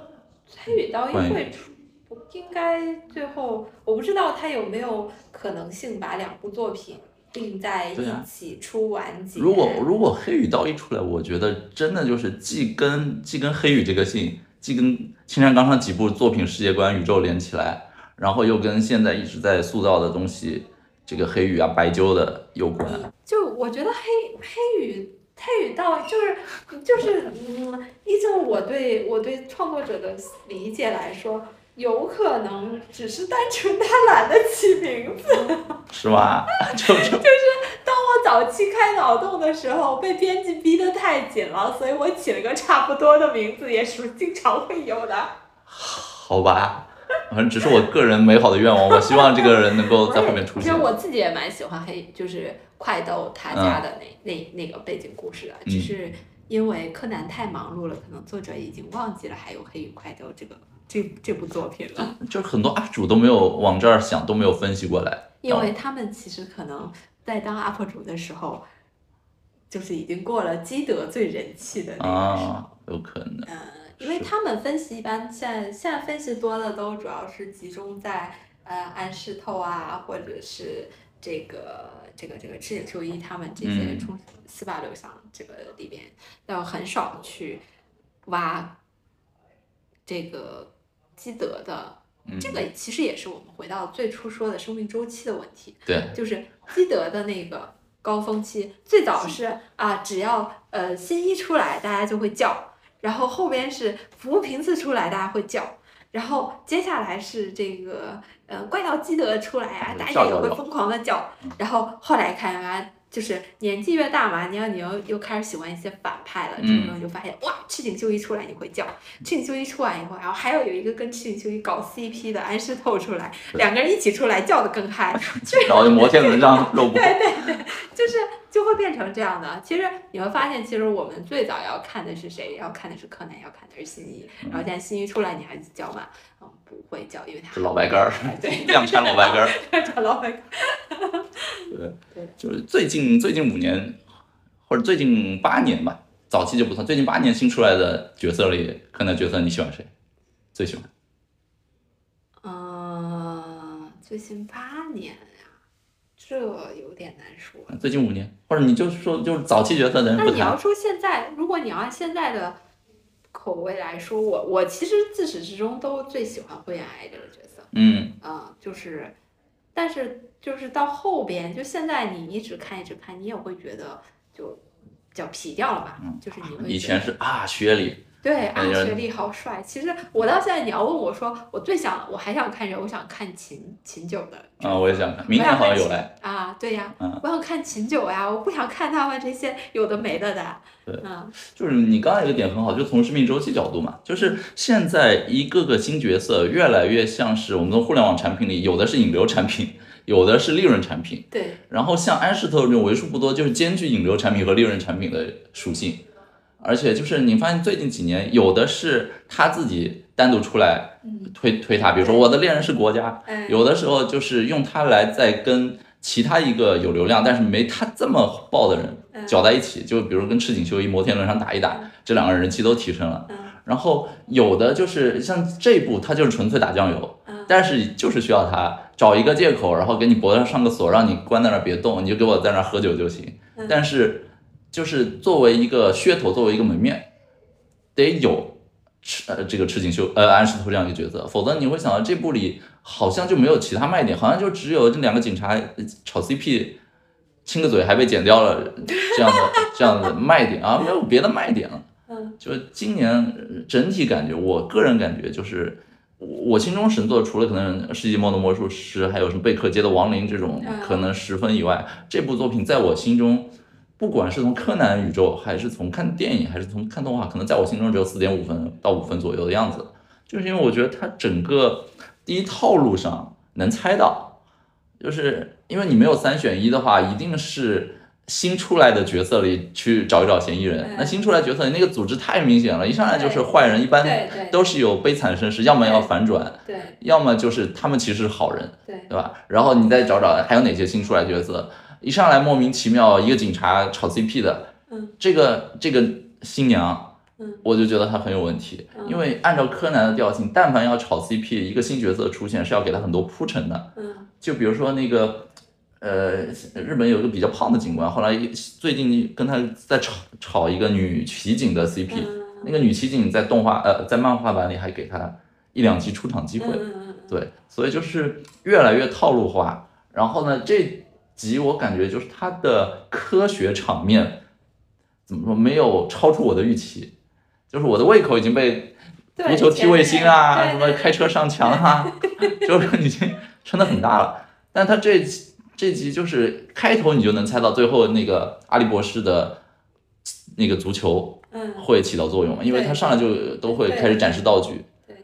黑羽道一会出，不应该最后我不知道他有没有可能性把两部作品并在一起出完结。如果如果黑羽道一出来，我觉得真的就是既跟既跟黑羽这个姓，既跟青山刚昌几部作品世界观宇宙连起来，然后又跟现在一直在塑造的东西，这个黑羽啊白鸠的有关。就我觉得黑黑羽黑羽道就是就是嗯，依照我对我对创作者的理解来说，有可能只是单纯他懒得起名字。是吧？就就是当我早期开脑洞的时候，被编辑逼得太紧了，所以我起了个差不多的名字，也是经常会有的。好吧，反正只是我个人美好的愿望，我希望这个人能够在后面出 现其实。我自己也蛮喜欢黑，就是快斗他家的那、那那个背景故事的，只嗯是因为柯南太忙碌了，可能作者已经忘记了还有《黑与快斗》这个这这部作品了。就是很多 UP 主都没有往这儿想，都没有分析过来。因为他们其实可能在当 UP 主的时候，就是已经过了积德最人气的那个时候。啊，有可能。嗯，因为他们分析一般现在现在分析多的都主要是集中在呃安室透啊，或者是这个这个这个赤井秀一他们这些嗯冲四八六上这个里边，但很少去挖这个基德的。嗯，这个其实也是我们回到最初说的生命周期的问题，对，就是积德的那个高峰期，最早是啊，只要呃新一出来，大家就会叫，然后后边是服务频次出来，大家会叫，然后接下来是这个呃怪盗基德出来啊，大家也会疯狂的叫，然后后来看啊。就是年纪越大嘛，你要你又又开始喜欢一些反派了，这种东西就发现哇，赤井秀一出来你会叫，赤井秀一出来以后，然后还有有一个跟赤井秀一搞 CP 的安室透出来，两个人一起出来叫的更嗨，然后就摩天轮上肉搏，对对对，就是就会变成这样的。其实你会发现，其实我们最早要看的是谁？要看的是柯南，要看的是新一。然后现在新一出来，你还叫吗？嗯，不会叫，因为他是老白干儿，对，量产老白干儿。叫老白干儿。对，就是最近最近五年，或者最近八年吧，早期就不算。最近八年新出来的角色里，柯南角色你喜欢谁？最喜欢？嗯，最近八年呀，这有点难说。最近五年，或者你就说就是早期角色的人。那你要说现在，如果你要按现在的口味来说，我我其实自始至终都最喜欢灰原哀这个角色。嗯。啊，就是，但是。就是到后边，就现在你一直看一直看，你也会觉得就比较皮掉了吧？嗯，就是你会以前是啊，学历对啊，学历好帅。其实我到现在，你要问我说，我最想我还想看谁？我想看秦秦九的啊，我也想看，明年好像有来啊，对呀，我想看秦九呀，我不想看他们这些有的没的的。对，嗯，就是你刚才一个点很好，就从生命周期角度嘛，就是现在一个个新角色越来越像是我们的互联网产品里有的是引流产品。有的是利润产品，对，然后像安室透这种为数不多，就是兼具引流产品和利润产品的属性，而且就是你发现最近几年，有的是他自己单独出来推推他，比如说我的恋人是国家，有的时候就是用他来再跟其他一个有流量但是没他这么爆的人搅在一起，就比如跟赤井秀一摩天轮上打一打，这两个人人气都提升了。然后有的就是像这一部，他就是纯粹打酱油，但是就是需要他找一个借口，然后给你脖子上上个锁，让你关在那儿别动，你就给我在那儿喝酒就行。但是就是作为一个噱头，作为一个门面，得有赤呃这个赤井秀呃安室透这样一个角色，否则你会想到这部里好像就没有其他卖点，好像就只有这两个警察炒 CP，亲个嘴还被剪掉了这样的这样的卖点啊，没有别的卖点了。嗯就今年整体感觉，我个人感觉就是，我心中神作除了可能《世纪末的魔术师》，还有什么贝克街的亡灵这种可能十分以外，这部作品在我心中，不管是从柯南宇宙，还是从看电影，还是从看动画，可能在我心中只有四点五分到五分左右的样子。就是因为我觉得它整个第一套路上能猜到，就是因为你没有三选一的话，一定是。新出来的角色里去找一找嫌疑人，那新出来角色那个组织太明显了，一上来就是坏人，一般都是有悲惨身世，要么要反转，对，要么就是他们其实是好人，对，对吧？然后你再找找还有哪些新出来角色，一上来莫名其妙一个警察炒 CP 的，嗯，这个这个新娘，嗯，我就觉得她很有问题，因为按照柯南的调性，但凡要炒 CP，一个新角色出现是要给他很多铺陈的，嗯，就比如说那个。呃，日本有一个比较胖的警官，后来最近跟他在炒炒一个女骑警的 CP，那个女骑警在动画呃在漫画版里还给他一两集出场机会，对，所以就是越来越套路化。然后呢，这集我感觉就是他的科学场面怎么说没有超出我的预期，就是我的胃口已经被足球踢卫星啊，什么开车上墙啊，就是已经撑得很大了，但他这。这集就是开头，你就能猜到最后那个阿笠博士的那个足球会起到作用，因为他上来就都会开始展示道具，对，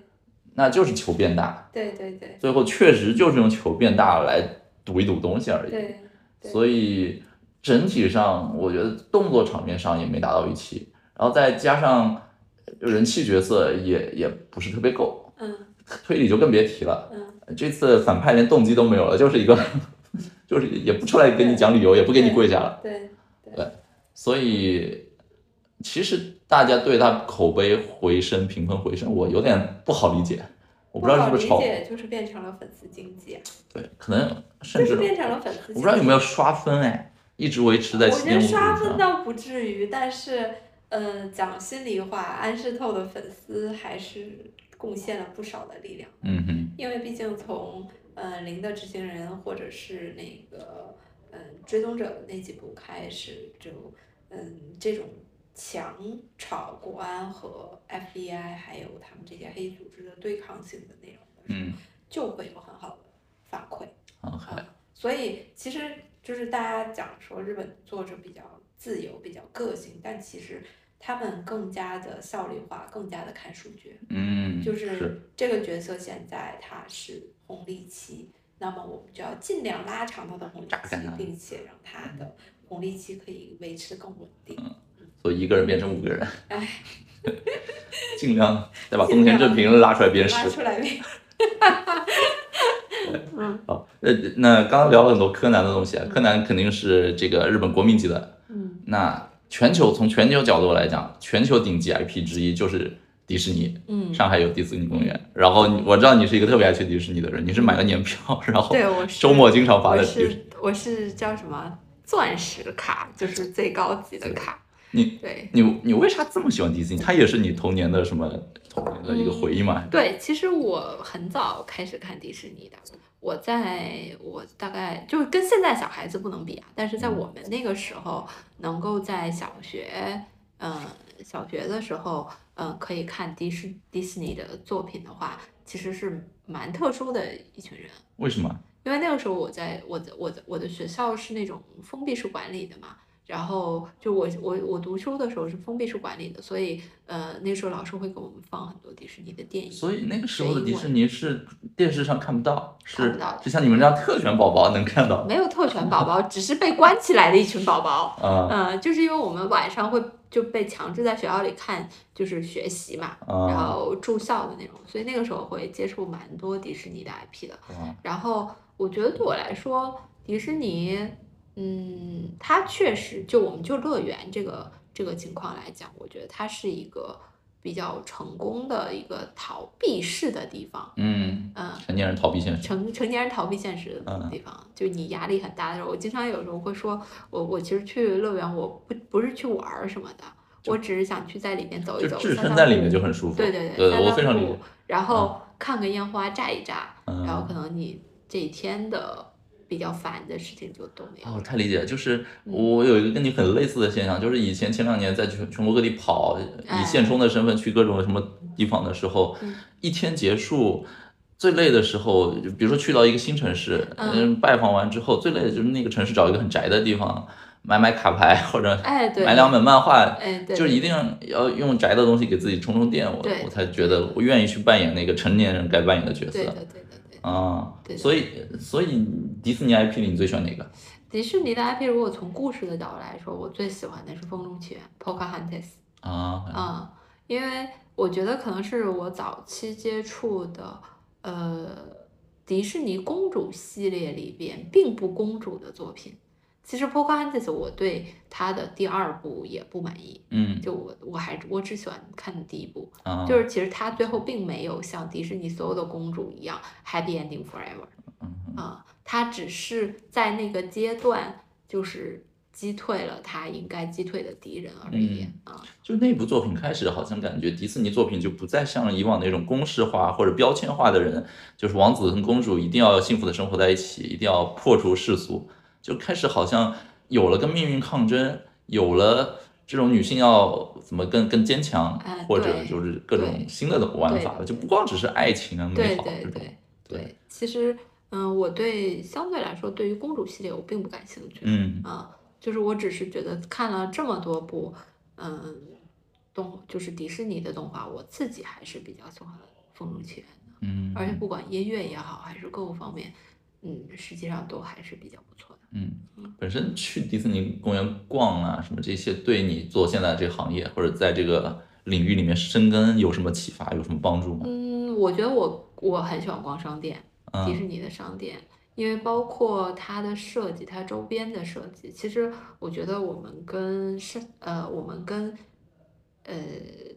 那就是球变大，对对对，最后确实就是用球变大来赌一赌东西而已，对，所以整体上我觉得动作场面上也没达到预期，然后再加上人气角色也也不是特别够，嗯，推理就更别提了，嗯，这次反派连动机都没有了，就是一个。就是也不出来跟你讲理由，也不给你跪下了。对对，所以其实大家对他口碑回升、评分回升，我有点不好理解。我不知道是不是炒，就是变成了粉丝经济。对，可能甚至变成了粉丝。我不知道有没有刷分哎，一直维持在七点五。我觉得刷分倒不至于，但是呃，讲心里话，安室透的粉丝还是贡献了不少的力量。嗯哼。因为毕竟从。呃，零的执行人，或者是那个嗯追踪者那几部开始就嗯这种强炒国安和 FBI 还有他们这些黑组织的对抗性的内容的时候，就会有很好的反馈。好，所以其实就是大家讲说日本作者比较自由、比较个性，但其实他们更加的效率化，更加的看数据。嗯，就是这个角色现在他是红利期，那么我们就要尽量拉长他的红利期，并且让他的红利期可以维持的更稳定。所以一个人变成五个人，哎，尽量再把宫田正平拉出来鞭尸。拉出来鞭。嗯，好，那那刚刚聊了很多柯南的东西啊，柯南肯定是这个日本国民级的。嗯，那全球从全球角度来讲，全球顶级 IP 之一就是迪士尼。嗯，上海有迪士尼公园，然后我知道你是一个特别爱去迪士尼的人，你是买了年票，然后对我周末经常发的。我是我是叫什么钻石卡，就是最高级的卡。你对你你为啥这么喜欢迪士尼？它也是你童年的什么童年的一个回忆嘛？对，其实我很早开始看迪士尼的。我在我大概就是跟现在小孩子不能比啊，但是在我们那个时候，能够在小学，嗯，小学的时候，嗯，可以看迪士迪士尼的作品的话，其实是蛮特殊的一群人。为什么？因为那个时候我在我的我的我的学校是那种封闭式管理的嘛。然后就我我我读书的时候是封闭式管理的，所以呃那时候老师会给我们放很多迪士尼的电影。所以那个时候的迪士尼是电视上看不到，看不到，就像你们这样特权宝宝能看到。没有特权宝宝，只是被关起来的一群宝宝。嗯，嗯，就是因为我们晚上会就被强制在学校里看，就是学习嘛，然后住校的那种，所以那个时候会接触蛮多迪士尼的 IP 的。然后我觉得对我来说，迪士尼。嗯，它确实就我们就乐园这个这个情况来讲，我觉得它是一个比较成功的一个逃避式的地方。嗯嗯，成年人逃避现实。成成年人逃避现实的地方，就你压力很大的时候，我经常有时候会说，我我其实去乐园，我不不是去玩什么的，我只是想去在里面走一走，置身在里面就很舒服。对对对，我非常理解。然后看个烟花炸一炸，然后可能你这一天的。比较烦的事情就都没有。哦，太理解了，就是我有一个跟你很类似的现象，就是以前前两年在全全国各地跑，以现充的身份去各种什么地方的时候，一天结束最累的时候，比如说去到一个新城市，嗯，拜访完之后最累的就是那个城市找一个很宅的地方买买卡牌或者买两本漫画，哎，对，就是一定要用宅的东西给自己充充电，我我才觉得我愿意去扮演那个成年人该扮演的角色。对的，对的。啊，所以所以迪士尼 IP 里你最喜欢哪个？迪士尼的 IP 如果从故事的角度来说，我最喜欢的是《风中奇缘》（Pocahontas）。啊啊，因为我觉得可能是我早期接触的呃迪士尼公主系列里边并不公主的作品。其实《Pocahontas》我对它的第二部也不满意，嗯，就我我还我只喜欢看第一部，啊，就是其实他最后并没有像迪士尼所有的公主一样 happy ending forever，嗯啊，它只是在那个阶段就是击退了他应该击退的敌人而已，啊，就那部作品开始好像感觉迪士尼作品就不再像以往那种公式化或者标签化的人，就是王子跟公主一定要幸福的生活在一起，一定要破除世俗。就开始好像有了跟命运抗争，有了这种女性要怎么更更坚强，或者就是各种新的玩法了，就不光只是爱情啊美好对对。对，其实嗯，我对相对来说对于公主系列我并不感兴趣。嗯啊，就是我只是觉得看了这么多部嗯动就是迪士尼的动画，我自己还是比较喜欢《风中奇缘》的。嗯，而且不管音乐也好，还是各个方面，嗯，实际上都还是比较不错的。嗯，本身去迪士尼公园逛啊，什么这些，对你做现在这个行业或者在这个领域里面深耕有什么启发，有什么帮助吗？嗯，我觉得我我很喜欢逛商店，迪士尼的商店，因为包括它的设计，它周边的设计，其实我觉得我们跟是呃，我们跟呃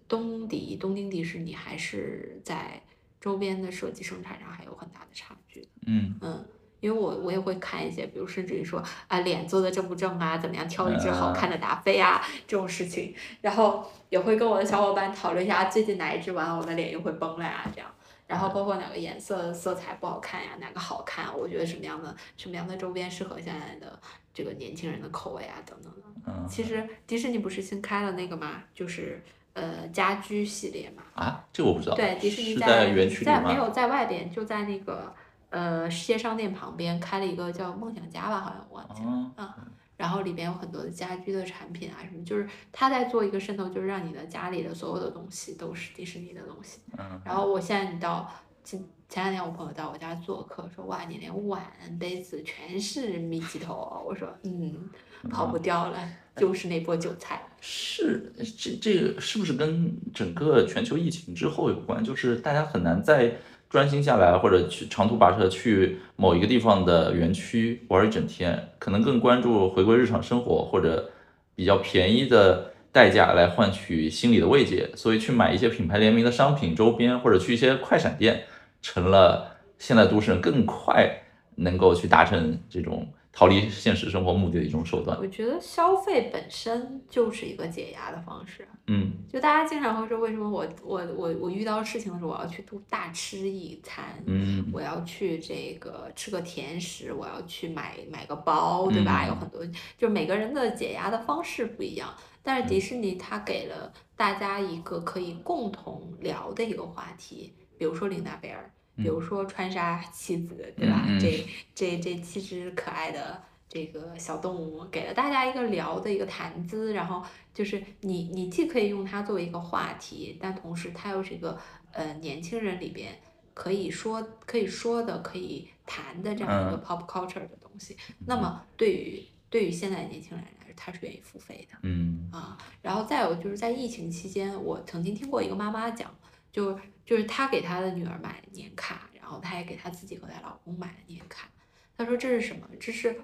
东迪东京迪士尼还是在周边的设计生产上还有很大的差距。嗯嗯。因为我我也会看一些，比如甚至于说啊脸做的正不正啊，怎么样挑一只好看的达菲啊这种事情，然后也会跟我的小伙伴讨论一下最近哪一只玩偶的脸又会崩了呀这样，然后包括哪个颜色色彩不好看呀，哪个好看，我觉得什么样的什么样的周边适合现在的这个年轻人的口味啊等等的。其实迪士尼不是新开了那个嘛，就是呃家居系列嘛。啊，这个我不知道。对，迪士尼在园区在没有在外边，就在那个。呃世界商店旁边开了一个叫梦想家吧，好像我忘记了哦啊。然后里边有很多的家居的产品啊什么，就是他在做一个渗透，就是让你的家里的所有的东西都是迪士尼的东西。嗯然后我现在你到前前两天我朋友到我家做客，说哇你连碗杯子全是米奇头哦，我说嗯跑不掉了，就是那波韭菜。是这这个是不是跟整个全球疫情之后有关？就是大家很难再专心下来，或者去长途跋涉去某一个地方的园区玩一整天，可能更关注回归日常生活或者比较便宜的代价来换取心理的慰藉，所以去买一些品牌联名的商品周边，或者去一些快闪店，成了现在都市人更快能够去达成这种逃离现实生活目的的一种手段。我觉得消费本身就是一个解压的方式。嗯就大家经常会说，为什么我我我我遇到事情的时候，我要去度大吃一餐，嗯我要去这个吃个甜食，我要去买买个包，对吧？嗯有很多，就是每个人的解压的方式不一样。但是迪士尼它给了大家一个可以共同聊的一个话题，比如说琳娜贝尔，比如说川沙妻子，对吧？这这这七只可爱的这个小动物，给了大家一个聊的一个谈资，然后就是你你既可以用它作为一个话题，但同时它又是一个呃年轻人里边可以说可以说的可以谈的这样一个 pop culture 的东西。那么对于对于现在年轻人来说，他是愿意付费的。嗯啊，然后再有就是在疫情期间，我曾经听过一个妈妈讲，就就是她给她的女儿买了年卡，然后她也给她自己和她老公买了年卡。她说这是什么？这是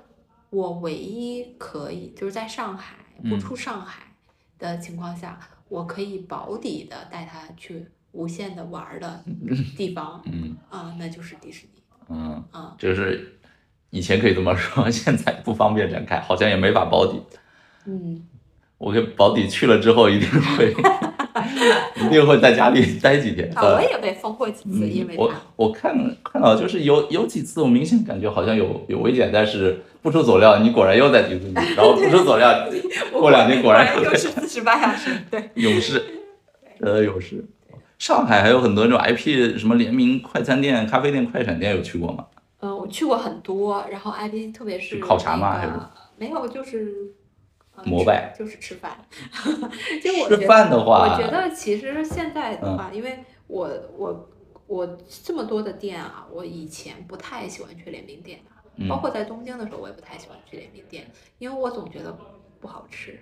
我唯一可以就是在上海不嗯出上海的情况下，我可以保底的带她去无限的玩儿的 地方嗯啊，那就是迪士尼嗯，啊。就是以前可以这么说，现在不方便展开，好像也没法保底。嗯，我给保底去了之后，一定会 一定会在家里 待几天。啊，我也被封过几次，因为我。我看看到就是有有几次，我明显感觉好像有有危险，但是不出所料，你果然又在迪士尼，然后不出所料，过两天果然又是四十八小时，对。勇士，呃，勇士。上海还有很多那种 IP 什么联名快餐店、咖啡店、快闪店，有去过吗？嗯，我去过很多，然后 IP 特别是是考察吗还是没有，就是膜拜就是吃饭。就我吃饭的话，我觉得其实现在的嗯话，因为我我我这么多的店啊，我以前不太喜欢去联名店的，嗯包括在东京的时候，我也不太喜欢去联名店，因为我总觉得不好吃，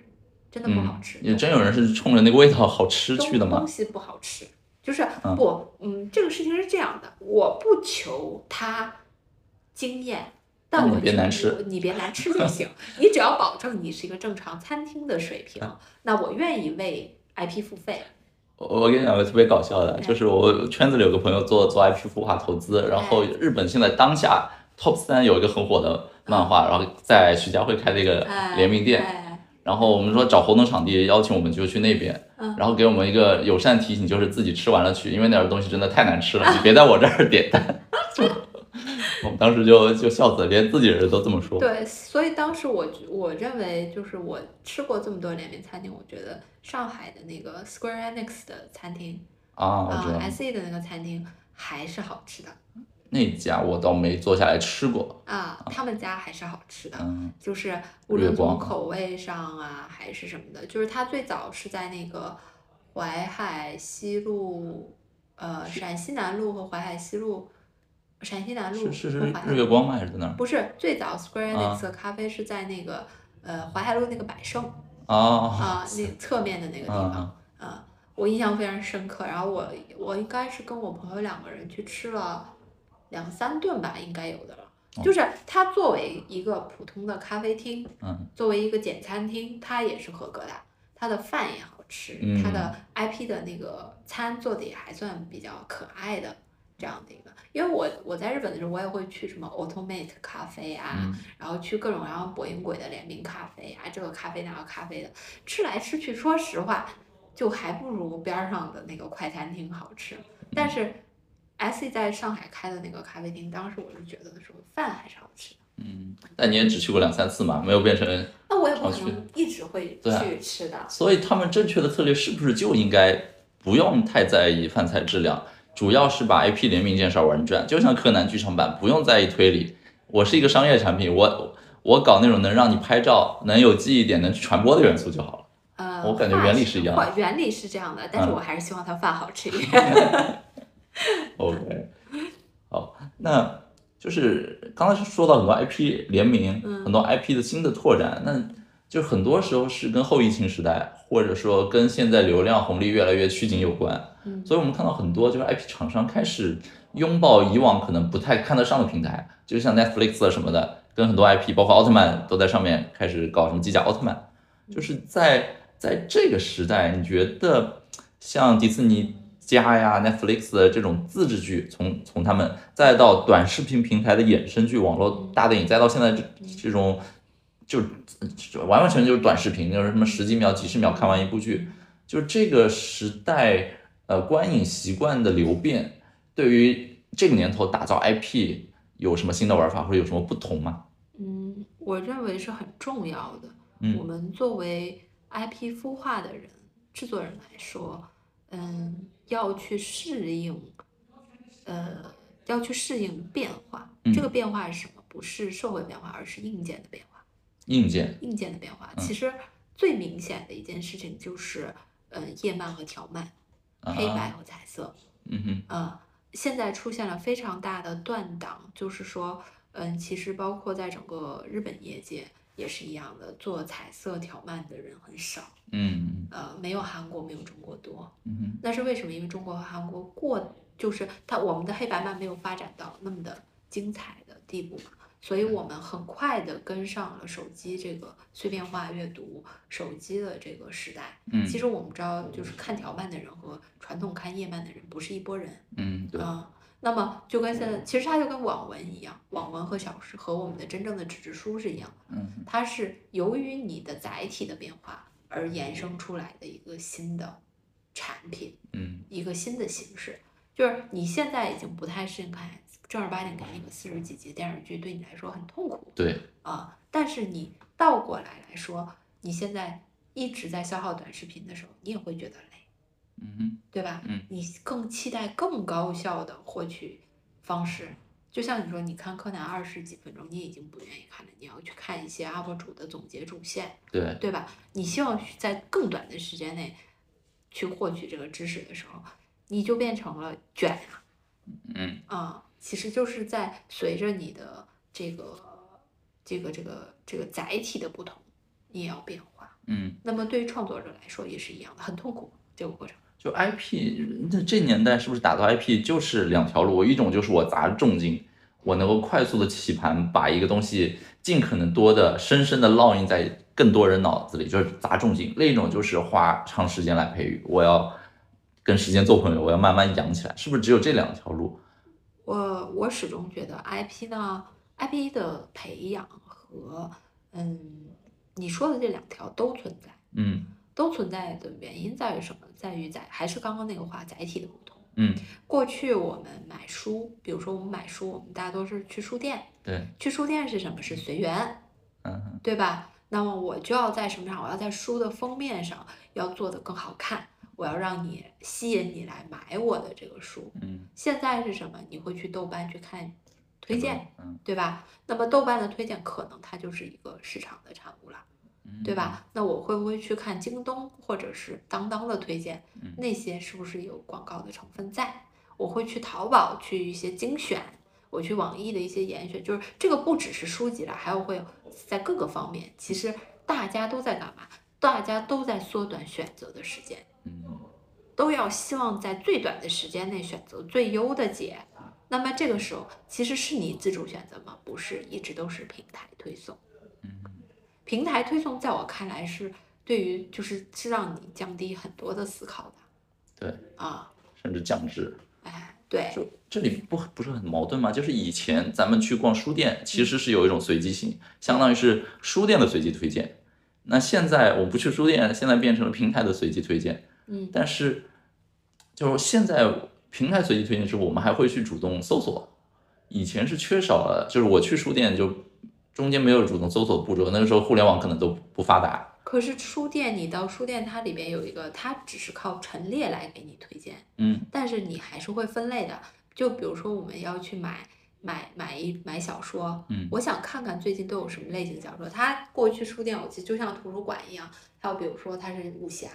真的不好吃。也真有人是冲着那个味道好吃东去的吗东？西不好吃，就是嗯不，嗯，这个事情是这样的，我不求它惊艳，但那你我别难吃你别难吃就 行，你只要保证你是一个正常餐厅的水平，嗯那我愿意为 IP 付费。我我跟你讲个特别搞笑的，哎就是我圈子里有个朋友做做 IP 孵化投资，然后哎日本现在当下 top 三有一个很火的漫画，然后在徐家汇开了一个哎，联名店，哎，然后我们说找活动场地，邀请我们就去那边，嗯然后给我们一个友善提醒，就是自己吃完了去，因为那儿东西真的太难吃了，你别在我这儿点单。就我们当时就就笑死了，连自己人都这么说。对，所以当时我我认为就是我吃过这么多联名餐厅，我觉得上海的那个 Square Enix 的餐厅啊，SE 的那个餐厅还是好吃的那家我倒没坐下来吃过，啊，他们家还是好吃的。嗯就是无论从口味上啊，还是什么的，就是它最早是在那个淮海西路，呃，陕西南路和淮海西路，陕西南路日月光吗？还是在哪儿？不是最早 Square 啊 Enix 的咖啡是在那个呃淮海路那个百盛啊啊，那侧面的那个地方啊啊，我印象非常深刻。然后我我应该是跟我朋友两个人去吃了两三顿吧，应该有的了。就是它作为一个普通的咖啡厅，嗯作为一个简餐厅，它也是合格的，它的饭也好吃，嗯它的 IP 的那个餐做的也还算比较可爱的这样的一个。因为我我在日本的时候，我也会去什么 Automate 咖啡啊，嗯然后去各种各样博音鬼的联名咖啡啊，这个咖啡那个咖啡的，吃来吃去，说实话，就还不如边儿上的那个快餐厅好吃。但是 S E 在上海开的那个咖啡厅，当时我是觉得说饭还是好吃的。嗯，但你也只去过两三次嘛，没有变成，那我也不可能一直会去吃的。所以他们正确的策略是不是就应该不用太在意饭菜质量，主要是把 IP 联名这件事玩转，就像柯南剧场版，不用在意推理。我是一个商业产品，我我搞那种能让你拍照、能有记忆点、能传播的元素就好了。呃，我感觉原理是一样的原理是这样的，但是嗯我还是希望它饭好吃一点。OK，好，那就是刚才说到很多 IP 联名，嗯很多 IP 的新的拓展，那就很多时候是跟后疫情时代，或者说跟现在流量红利越来越趋紧有关。嗯所以我们看到很多就是 IP 厂商开始拥抱以往可能不太看得上的平台，就像 Netflix 啊什么的，跟很多 IP，包括奥特曼都在上面开始搞什么机甲奥特曼。就是在在这个时代，你觉得像迪士尼家呀、Netflix 的这种自制剧，从从他们再到短视频平台的衍生剧、网络大电影，再到现在这这种就就完完全全就是短视频，就是什么十几秒、几十秒看完一部剧，就是这个时代呃观影习惯的流变，对于这个年头打造 IP 有什么新的玩法或者有什么不同吗？嗯，我认为是很重要的。嗯我们作为 IP 孵化的人、制作人来说，嗯，要去适应，呃，要去适应变化。嗯这个变化是什么？不是社会变化，而是硬件的变化。硬件，硬件的变化，嗯其实最明显的一件事情就是，呃，叶漫和条漫，啊黑白和彩色。嗯哼，呃，现在出现了非常大的断档，就是说，嗯，其实包括在整个日本业界也是一样的，做彩色条漫的人很少，嗯呃，没有韩国没有中国多。嗯哼，那是为什么？因为中国和韩国过就是它我们的黑白漫没有发展到那么的精彩的地步，所以我们很快的跟上了手机这个碎片化阅读手机的这个时代。嗯，其实我们知道，就是看条漫的人和传统看页漫的人不是一拨人。嗯对，啊、那么就跟现在，其实它就跟网文一样，网文和小说和我们的真正的纸质书是一样的，嗯它是由于你的载体的变化而衍生出来的一个新的产品，嗯一个新的形式。就是你现在已经不太适应看正儿八经看一个四十几集电视剧，对你来说很痛苦对，啊。但是你倒过来来说，你现在一直在消耗短视频的时候，你也会觉得累。嗯哼，对吧？嗯，你更期待更高效的获取方式。就像你说，你看柯南二十几分钟，你已经不愿意看了，你要去看一些 UP 主的总结主线，对，对吧？你希望在更短的时间内去获取这个知识的时候，你就变成了卷啊，嗯啊、其实就是在随着你的这个这个这个这个载体的不同，你也要变化。嗯，那么对于创作者来说也是一样的，很痛苦这个过程。就 IP，那这年代是不是打造 IP 就是两条路？一种就是我砸重金，我能够快速的起盘，把一个东西尽可能多的、深深的烙印在更多人脑子里，就是砸重金；另一种就是花长时间来培育，我要跟时间做朋友，我要慢慢养起来，是不是只有这两条路？我我始终觉得 IP 呢，IP 的培养和嗯你说的这两条都存在，嗯都存在的原因在于什么？在于载还是刚刚那个话，载体的不同。嗯，过去我们买书，比如说我们买书，我们大多是去书店，对，去书店是什么？是随缘，嗯对吧？那么我就要在什么上？我要在书的封面上要做的更好看，我要让你吸引你来买我的这个书。嗯，现在是什么？你会去豆瓣去看推荐，嗯，对吧？那么豆瓣的推荐可能它就是一个市场的产物了，嗯对？吧？那我会不会去看京东或者是当当的推荐嗯？那些是不是有广告的成分在？我会去淘宝去一些精选，我去网易的一些严选，就是这个不只是书籍了，还有会在各个方面，其实大家都在干嘛？大家都在缩短选择的时间。嗯都要希望在最短的时间内选择最优的解。那么这个时候，其实是你自主选择吗？不是，一直都是平台推送。嗯平台推送在我看来是对于就是是让你降低很多的思考的对，啊，甚至降智。哎，对，就这里不不是很矛盾吗？就是以前咱们去逛书店，其实是有一种随机性，相当于是书店的随机推荐。那现在我不去书店，现在变成了平台的随机推荐。嗯但是，就是现在平台随机推荐之后，我们还会去主动搜索。以前是缺少了，就是我去书店就中间没有主动搜索步骤，那个时候互联网可能都不发达。可是书店，你到书店，它里边有一个，它只是靠陈列来给你推荐，嗯但是你还是会分类的。就比如说我们要去买买买一买小说，嗯我想看看最近都有什么类型小说。它过去书店，我记得就像图书馆一样，还有比如说它是武侠，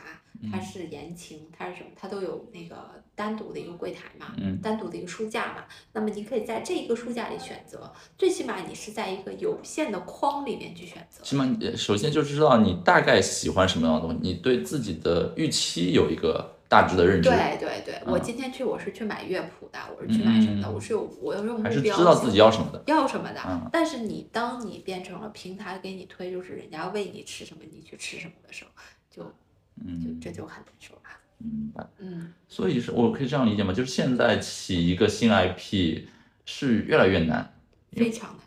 它嗯是言情，它是什么，它都有那个单独的一个柜台嘛，嗯单独的一个书架嘛。那么你可以在这一个书架里选择，最起码你是在一个有限的框里面去选择。起码你首先就知道你大概喜欢什么样的东西，你对自己的预期有一个大致的认知，对对对，我嗯今天去我是去买乐谱的，我是去买什么的，嗯我是有我有目还是知道自己要什么的。要什么的。嗯但是你当你变成了平台给你推，就是人家喂你吃什么你去吃什么的时候，就就嗯，这就很难受了。明白。嗯，所以是我可以这样理解吗？就是现在起一个新 IP 是越来越难，非常难。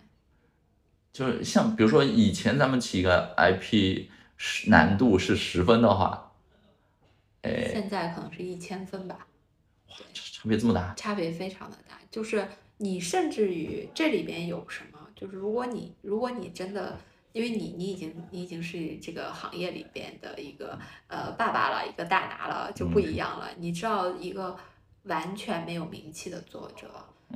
就是像比如说以前咱们起一个 IP 是难度是十分的话，哎，现在可能是一千分吧，差别这么大，差别非常的大。就是你甚至于这里边有什么，就是如果你如果你真的。因为你你已经你已经是这个行业里边的一个呃爸爸了，一个大拿了，就不一样了。你知道一个完全没有名气的作者，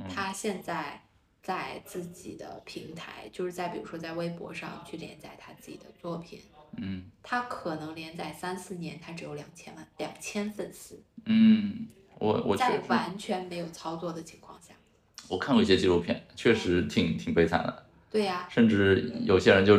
他现在在自己的平台，就是在比如说在微博上去连载他自己的作品，嗯。他可能连载三四年，他只有两千万两千粉丝，嗯，我我确在完全没有操作的情况下，我看过一些纪录片，确实挺挺悲惨的，对呀、甚至有些人就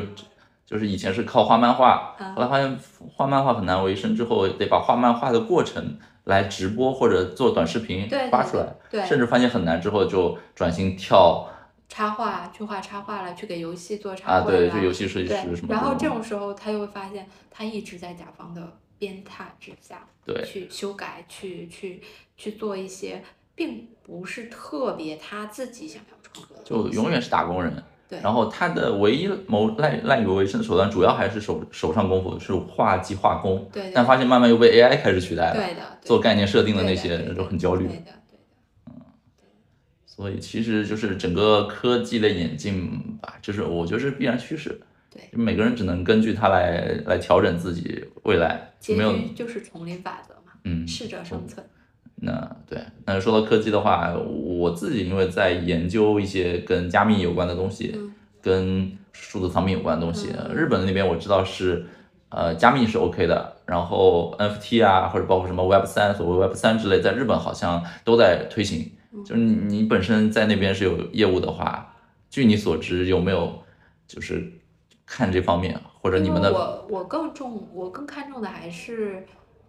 就是以前是靠画漫画，嗯后来发现画漫画很难为生，之后得把画漫画的过程来直播或者做短视频发出来，对。甚至发现很难之后就转型跳插画去画插画了，去给游戏做插啊，对，绘了就游戏设计师什么，然后这种时候他又会发现，他一直在甲方的鞭挞之下，对去修改，去去去做一些，并不是特别他自己想要创作的，就永远是打工人。对然后他的唯一谋赖赖以为生的手段，主要还是手手上功夫，是画技画工。对对但发现慢慢又被 AI 开始取代了，对的，对做概念设定的那些人就很焦虑对。的，对的，所以其实就是整个科技的演进吧，就是我觉得是必然趋势。对每个人只能根据它来来调整自己未来，结没有局就是丛林法则嘛，嗯。适者生存。那对，那说到科技的话，我自己因为在研究一些跟加密有关的东西，嗯跟数字藏品有关的东西。嗯日本那边我知道是，呃，加密是 OK 的，然后 NFT 啊，或者包括什么 Web 三，所谓 Web 三之类，在日本好像都在推行。嗯。就是你你本身在那边是有业务的话，据你所知有没有就是看这方面，或者你们的我我更重，我更看重的还是，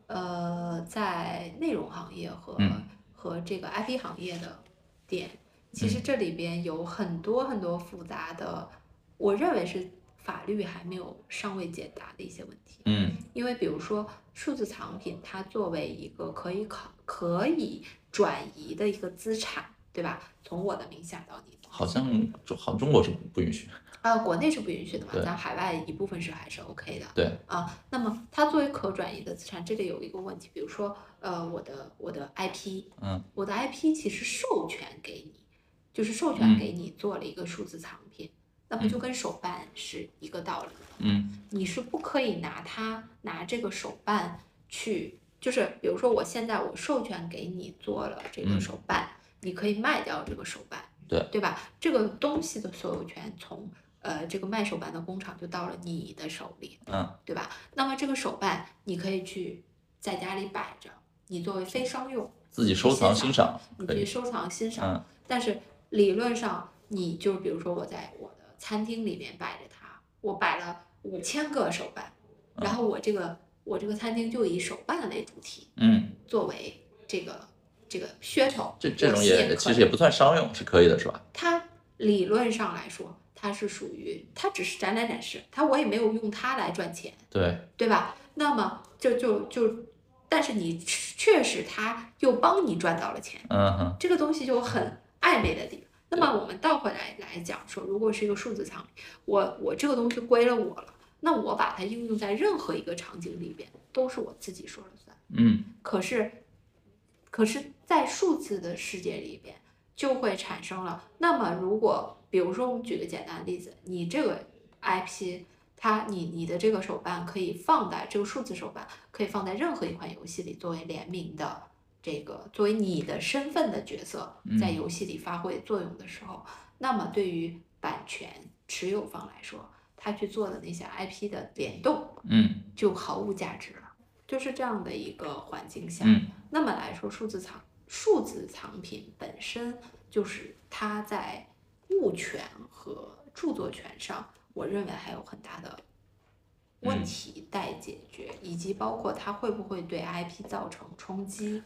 呃，在内容行业和、嗯。和这个 IP 行业的点，其实嗯。这里边有很多很多复杂的，我认为是法律还没有尚未解答的一些问题。嗯。因为比如说数字藏品，它作为一个可以考可以转移的一个资产，对吧？从我的名下到你的好像中好中国是不允许。啊，国内是不允许的嘛，对咱海外一部分是还是 OK 的。对啊，那么它作为可转移的资产，这里有一个问题，比如说，呃，我的我的 IP，嗯我的 IP 其实授权给你，就是授权嗯给你做了一个数字藏品，那不就跟手办是一个道理。嗯你是不可以拿它拿这个手办去，就是比如说我现在我授权给你做了这个嗯手办，你可以卖掉这个手办，对对吧？这个东西的所有权从呃这个卖手办的工厂就到了你的手里，嗯对吧？那么这个手办你可以去在家里摆着，你作为非商用，自己收藏欣赏你可以。去收藏欣赏。嗯但是理论上，你就比如说我在我的餐厅里面摆着它，我摆了五千个手办，嗯然后我这个我这个餐厅就以手办为主题嗯，作为这个这个噱头，这这种也其实也不算商用，是可以的，是吧？它理论上来说，它是属于它只是展览展示，它我也没有用它来赚钱，对，对吧？那么就就就，但是你确实它又帮你赚到了钱，嗯哼，这个东西就很暧昧的地方。那么我们倒回来来讲说，如果是一个数字藏品，我我这个东西归了我了，那我把它应用在任何一个场景里边，都是我自己说了算。嗯可是，可是，在数字的世界里边，就会产生了。那么，如果比如说我们举个简单的例子，你这个 IP 它你你的这个手办可以放在这个数字手办可以放在任何一款游戏里作为联名的这个作为你的身份的角色在游戏里发挥作用的时候，那么对于版权持有方来说，他去做的那些 IP 的联动，嗯就毫无价值了。就是这样的一个环境下，嗯那么来说，数字藏数字藏品本身就是它在物权和著作权上，我认为还有很大的问嗯题待解决，以及包括它会不会对 IP 造成冲击。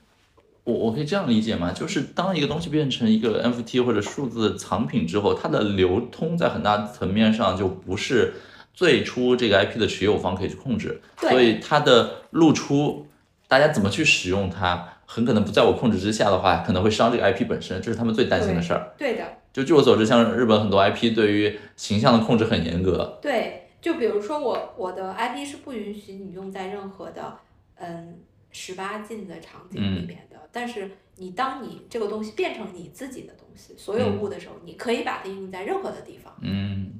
我我可以这样理解吗？就是当一个东西变成一个 NFT 或者数字藏品之后，它的流通在很大层面上就不是最初这个 IP 的持有方可以去控制，对所以它的露出，大家怎么去使用它，很可能不在我控制之下的话，可能会伤这个 IP 本身，这是他们最担心的事儿。对的，就据我所知，像日本很多 IP 对于形象的控制很严格，对，就比如说我我的 IP 是不允许你用在任何的嗯十八禁的场景里嗯。面的，但是你当你这个东西变成你自己的东西，所有嗯。物的时候，你可以把它应用在任何的地方，嗯。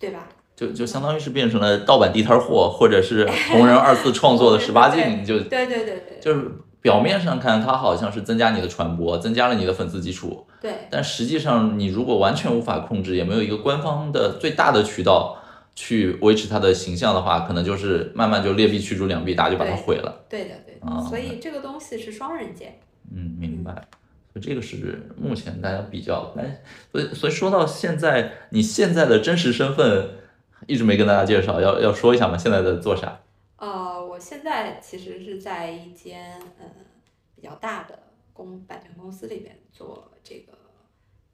对吧？就就相当于是变成了盗版地摊货，或者是同人二次创作的十八 禁，就对对对对。就是表面上看它好像是增加你的传播，增加了你的粉丝基础，对。但实际上你如果完全无法控制，也没有一个官方的最大的渠道去维持它的形象的话，可能就是慢慢就劣币驱逐良币，大家就把它毁了。对的对的，啊所以这个东西是双刃剑。嗯，明白。所以这个是目前大家比较，哎，所以所以说到现在，你现在的真实身份一直没跟大家介绍，要要说一下吗？现在在做啥？呃，我现在其实是在一间呃比较大的公版权公司里边做这个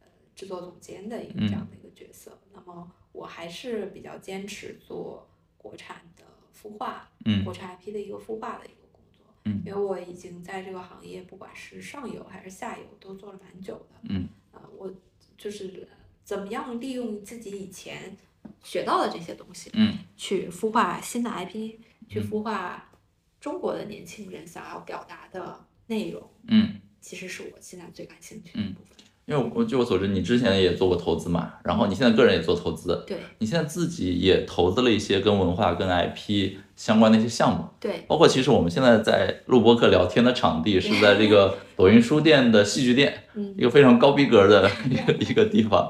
呃制作总监的一个这样的一个角色。那么我还是比较坚持做国产的孵化，嗯国产 IP 的一个孵化的一个工作。嗯因为我已经在这个行业，不管是上游还是下游，都做了蛮久的。嗯呃，我就是怎么样利用自己以前学到的这些东西，嗯去孵化新的 IP，去孵化中国的年轻人想要表达的内容，嗯。其实是我现在最感兴趣的部分。因为我据我所知，你之前也做过投资嘛，然后你现在个人也做投资，对你现在自己也投资了一些跟文化、跟 IP 相关的一些项目，对包括其实我们现在在录播客聊天的场地是在这个抖音书店的戏剧店，嗯一个非常高逼格的一个一个地方。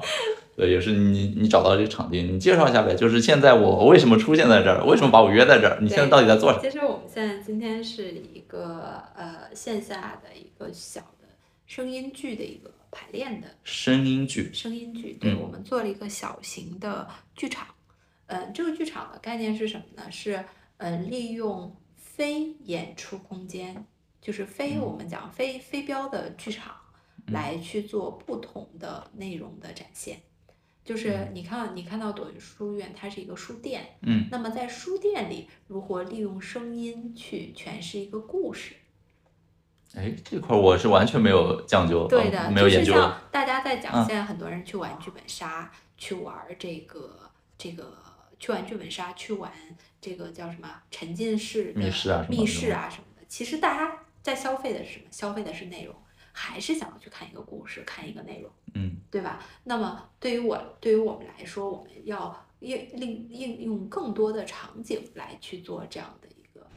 对，也是你你找到这个场地，你介绍一下呗。就是现在我为什么出现在这儿，为什么把我约在这儿？你现在到底在做什么？其实我们现在今天是一个呃线下的一个小的声音剧的一个排练的声音剧，声音剧，对、嗯我们做了一个小型的剧场。嗯、这个剧场的概念是什么呢？是嗯、呃利用非演出空间，就是非嗯我们讲非非标的剧场，来去做不同的内容的展现。就是你看，你看到朵云书院，它是一个书店，嗯那么在书店里，如何利用声音去诠释一个故事？哎，这块儿我是完全没有讲究，对的，呃没有研究就是像大家在讲，嗯现在很多人去玩剧本杀，去玩这个这个，去玩剧本杀，去玩这个叫什么沉浸式的密室啊什么的密室啊什么的。其实大家在消费的是什么？消费的是内容，还是想要去看一个故事，看一个内容，嗯对吧？那么对于我，对于我们来说，我们要应应应用更多的场景来去做这样的一个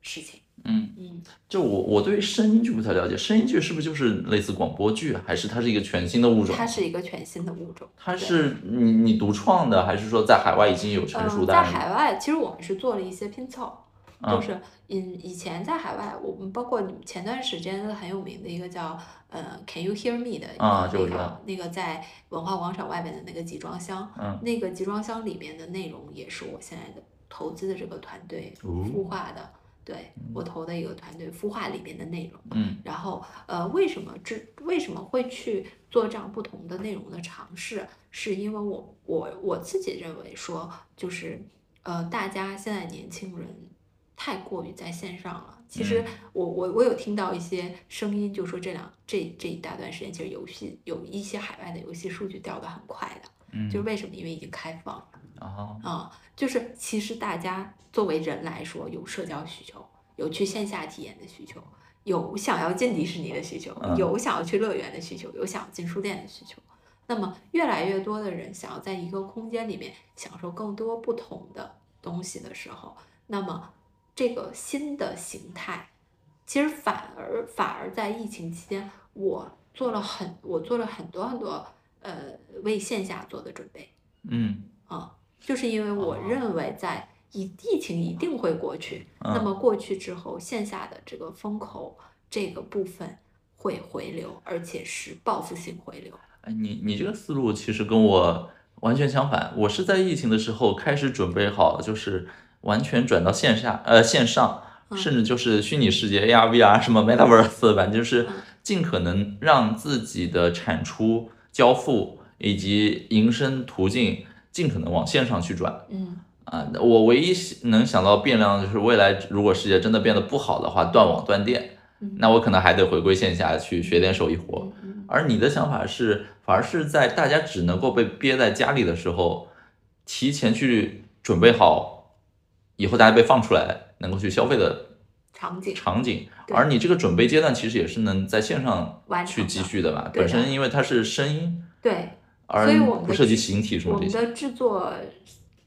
事情。嗯，嗯，就我我对于声音剧不太了解，声音剧是不是就是类似广播剧，还是它是一个全新的物种？它是一个全新的物种。它是你你独创的，还是说在海外已经有成熟嗯，在的案例？海外，其实我们是做了一些拼凑，嗯就是嗯，以前在海外，我们包括你前段时间很有名的一个叫呃 Can You Hear Me 的啊这那个我知道那个在文化广场外面的那个集装箱，嗯那个集装箱里面的内容也是我现在的投资的这个团队哦孵化的，对我投的一个团队孵化里面的内容。嗯然后呃，为什么这为什么会去做这样不同的内容的尝试？是因为我我我自己认为说，就是呃，大家现在年轻人太过于在线上了。其实嗯我我我有听到一些声音，就说这两这这一大段时间，其实游戏有一些海外的游戏数据掉的很快的，嗯，就是为什么？因为已经开放了。啊，啊、就是其实大家作为人来说，有社交需求，有去线下体验的需求，有想要进迪士尼的需求，嗯有想要去乐园的需求，有想要进书店的需求。那么越来越多的人想要在一个空间里面享受更多不同的东西的时候，那么这个新的形态，其实反而反而在疫情期间，我做了很我做了很多很多呃为线下做的准备。嗯啊，就是因为我认为在疫疫情一定会过去，嗯那么过去之后，线下的这个风口这个部分会回流，而且是报复性回流。哎，你你这个思路其实跟我完全相反。我是在疫情的时候开始准备好，就是完全转到线下，呃，线上，嗯甚至就是虚拟世界 AR、VR 什么 Metaverse，反正就是嗯尽可能让自己的产出、交付以及营生途径尽可能往线上去转。嗯啊，我唯一能想到变量就是未来如果世界真的变得不好的话，断网断电，嗯那我可能还得回归线下去学点手艺活。而你的想法是，反而是在大家只能够被憋在家里的时候，提前去准备好，以后大家被放出来能够去消费的场景场景。而你这个准备阶段其实也是能在线上去继续的吧？的本身因为它是声音，对，而所以我们不涉及形体什么这些。我们的制作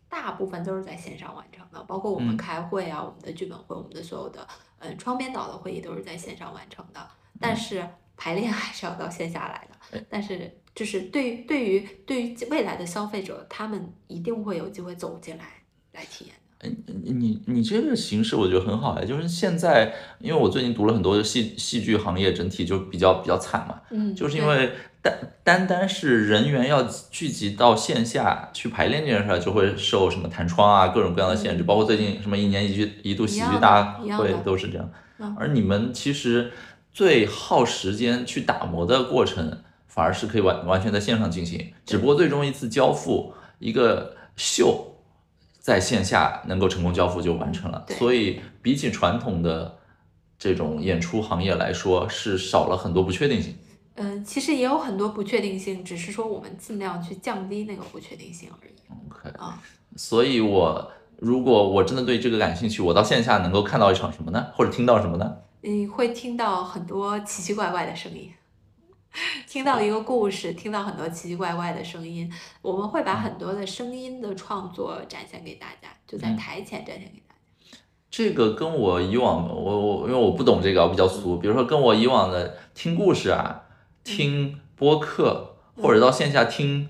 大部分都是在线上完成的，包括我们嗯开会啊，我们的剧本会，我们的所有的嗯双编导的会议都是在线上完成的，但是排练还是要到线下来的哎。但是就是对于对于对于未来的消费者，他们一定会有机会走进来来体验的。你你你这个形式我觉得很好哎，就是现在，因为我最近读了很多戏戏剧行业整体就比较比较惨嘛，嗯，就是因为单单单是人员要聚集到线下去排练这件事儿，就会受什么弹窗啊各种各样的限制，嗯包括最近什么一年一剧一度喜剧大会都是这样嗯。而你们其实最耗时间去打磨的过程，反而是可以完完全在线上进行，只不过最终一次交付一个秀。在线下能够成功交付就完成了，对所以比起传统的这种演出行业来说，是少了很多不确定性。嗯，其实也有很多不确定性，只是说我们尽量去降低那个不确定性而已 OK，啊。所以我如果我真的对这个感兴趣，我到线下能够看到一场什么呢？或者听到什么呢？你会听到很多奇奇怪怪的声音，听到一个故事，听到很多奇奇怪怪的声音。我们会把很多的声音的创作展现给大家，就在嗯台前展现给大家。这个跟我以往我我因为我不懂这个，我比较俗。比如说跟我以往的听故事啊、听播客，或者到线下听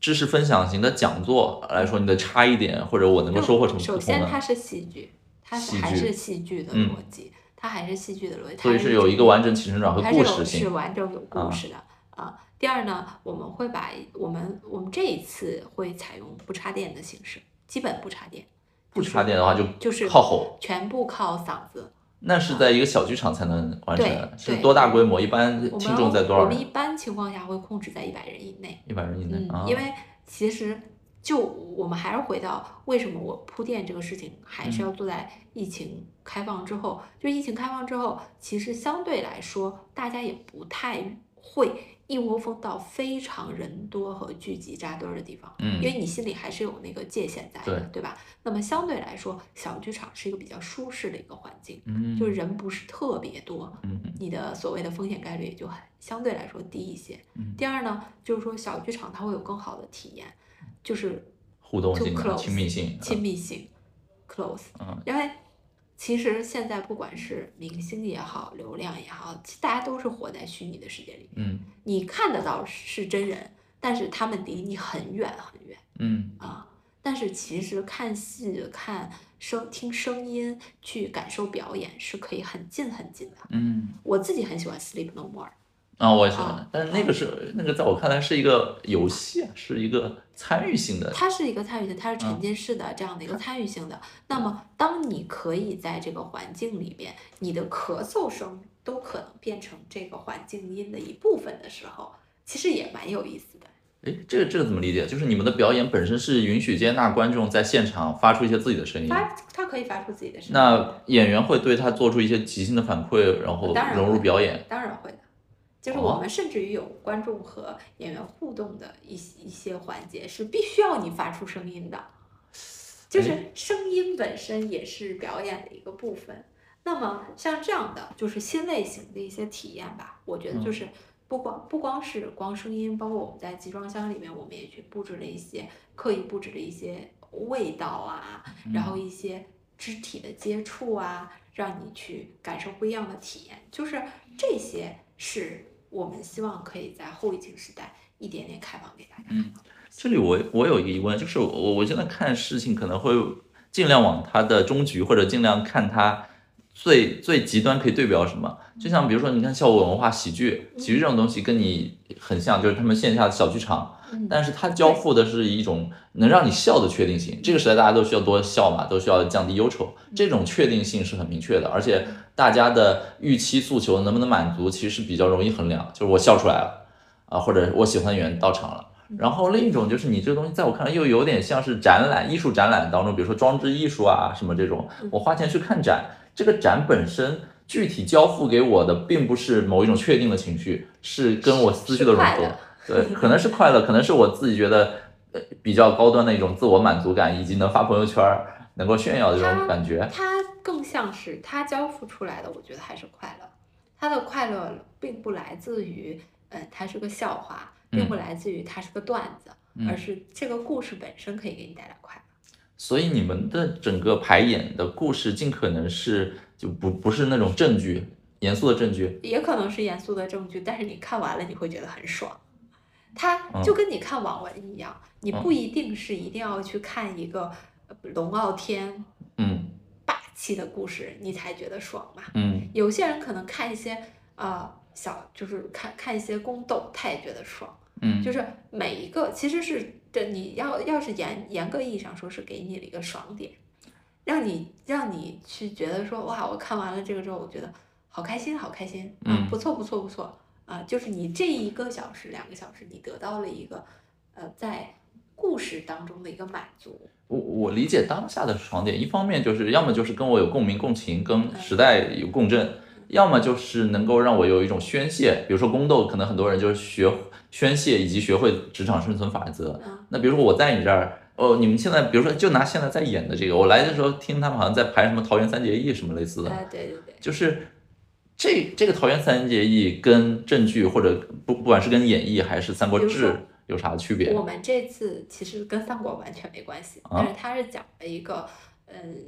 知识分享型的讲座来说，你的差异点，或者我能够收获什么不首？先它是喜剧，它是还是戏剧的嗯逻辑，它还是戏剧的逻辑，所以它是有一个完整起承转合故事性。完整有故事的啊。第二呢，我们会把我们我们这一次会采用不插电的形式，基本不插电，不插电的话就就是靠吼，全部靠嗓子。那是在一个小剧场才能完成，是多大规模？一般我听众在多少人？我们一般情况下会控制在一百人以内，一百人以内嗯，啊。因为其实就我们还是回到为什么我铺垫这个事情，还是要做在疫情开放之后。就疫情开放之后，其实相对来说，大家也不太会一窝蜂到非常人多和聚集扎堆儿的地方，嗯因为你心里还是有那个界限在的，对对吧？那么相对来说，小剧场是一个比较舒适的一个环境，嗯，就是人不是特别多，嗯你的所谓的风险概率也就很相对来说低一些。嗯第二呢，就是说小剧场它会有更好的体验，就是就互动性 close 亲密性，亲密性，close。嗯因为其实现在不管是明星也好，流量也好，其大家都是活在虚拟的世界里面。嗯你看得到是真人，但是他们离你很远很远嗯啊。但是其实看戏、看声、听声音、去感受表演是可以很近很近的。嗯我自己很喜欢《Sleep No More》，啊，我也喜欢啊，但是那个是那个在我看来是一个游戏啊，是一个参与性的，它是一个参与性，它是沉嗯浸式的这样的一个参与性的。那么，当你可以在这个环境里边，你的咳嗽声都可能变成这个环境音的一部分的时候，其实也蛮有意思的。哎，这个这个怎么理解？就是你们的表演本身是允许接纳观众在现场发出一些自己的声音，发，他可以发出自己的声音。那演员会对他做出一些即兴的反馈，然后融入表演。当然会的，就是哦我们甚至于有观众和演员互动的一些一些环节是必须要你发出声音的，就是哎声音本身也是表演的一个部分。那么像这样的就是新类型的一些体验吧，我觉得嗯就是不光不光是光声音，包括我们在集装箱里面，我们也去布置了一些刻意布置了一些味道啊，然后一些肢体的接触啊，让你去感受不一样的体验。就是这些是我们希望可以在后疫情时代一点点开放给大家。嗯，这里我我有一个疑问，就是我我现在看事情可能会尽量往它的终局，或者尽量看它。最最极端可以对标什么？就像比如说，你看效果文化喜剧，喜剧这种东西跟你很像，就是他们线下的小剧场，但是它交付的是一种能让你笑的确定性。这个时代大家都需要多笑嘛，都需要降低忧愁，这种确定性是很明确的，而且大家的预期诉求能不能满足，其实比较容易衡量。就是我笑出来了啊，或者我喜欢的演员到场了。然后另一种就是你这个东西在我看来又有点像是展览、艺术展览当中，比如说装置艺术啊什么这种，我花钱去看展。这个展本身具体交付给我的，并不是某一种确定的情绪，是跟我思绪的融合。对，可能是快乐，可能是我自己觉得呃比较高端的一种自我满足感，以及能发朋友圈、能够炫耀的这种感觉。它更像是它交付出来的，我觉得还是快乐。它的快乐并不来自于，呃，它是个笑话，并不来自于它是个段子，而是这个故事本身可以给你带来快乐。所以你们的整个排演的故事尽可能是就不不是那种证据，严肃的证据，也可能是严肃的证据，但是你看完了你会觉得很爽。它就跟你看网文一样，你不一定是一定要去看一个龙傲天，嗯，霸气的故事你才觉得爽嘛。嗯，有些人可能看一些呃小就是看看一些宫斗，他也觉得爽。嗯，就是每一个其实是。这你要要是严严格意义上说是给你了一个爽点，让你让你去觉得说哇，我看完了这个之后，我觉得好开心，好开心，嗯，不错不错不错啊，就是你这一个小时两个小时，你得到了一个呃在故事当中的一个满足。我我理解当下的爽点，一方面就是要么就是跟我有共鸣共情，跟时代有共振，要么就是能够让我有一种宣泄，比如说宫斗，可能很多人就是学。宣泄以及学会职场生存法则。那比如说我在你这儿，哦，你们现在比如说就拿现在在演的这个，我来的时候听他们好像在排什么桃园三结义什么类似的。哎，对对对，就是这这个桃园三结义跟正剧或者不不管是跟演绎还是三国志有啥区别？我们这次其实跟三国完全没关系，但是它是讲了一个嗯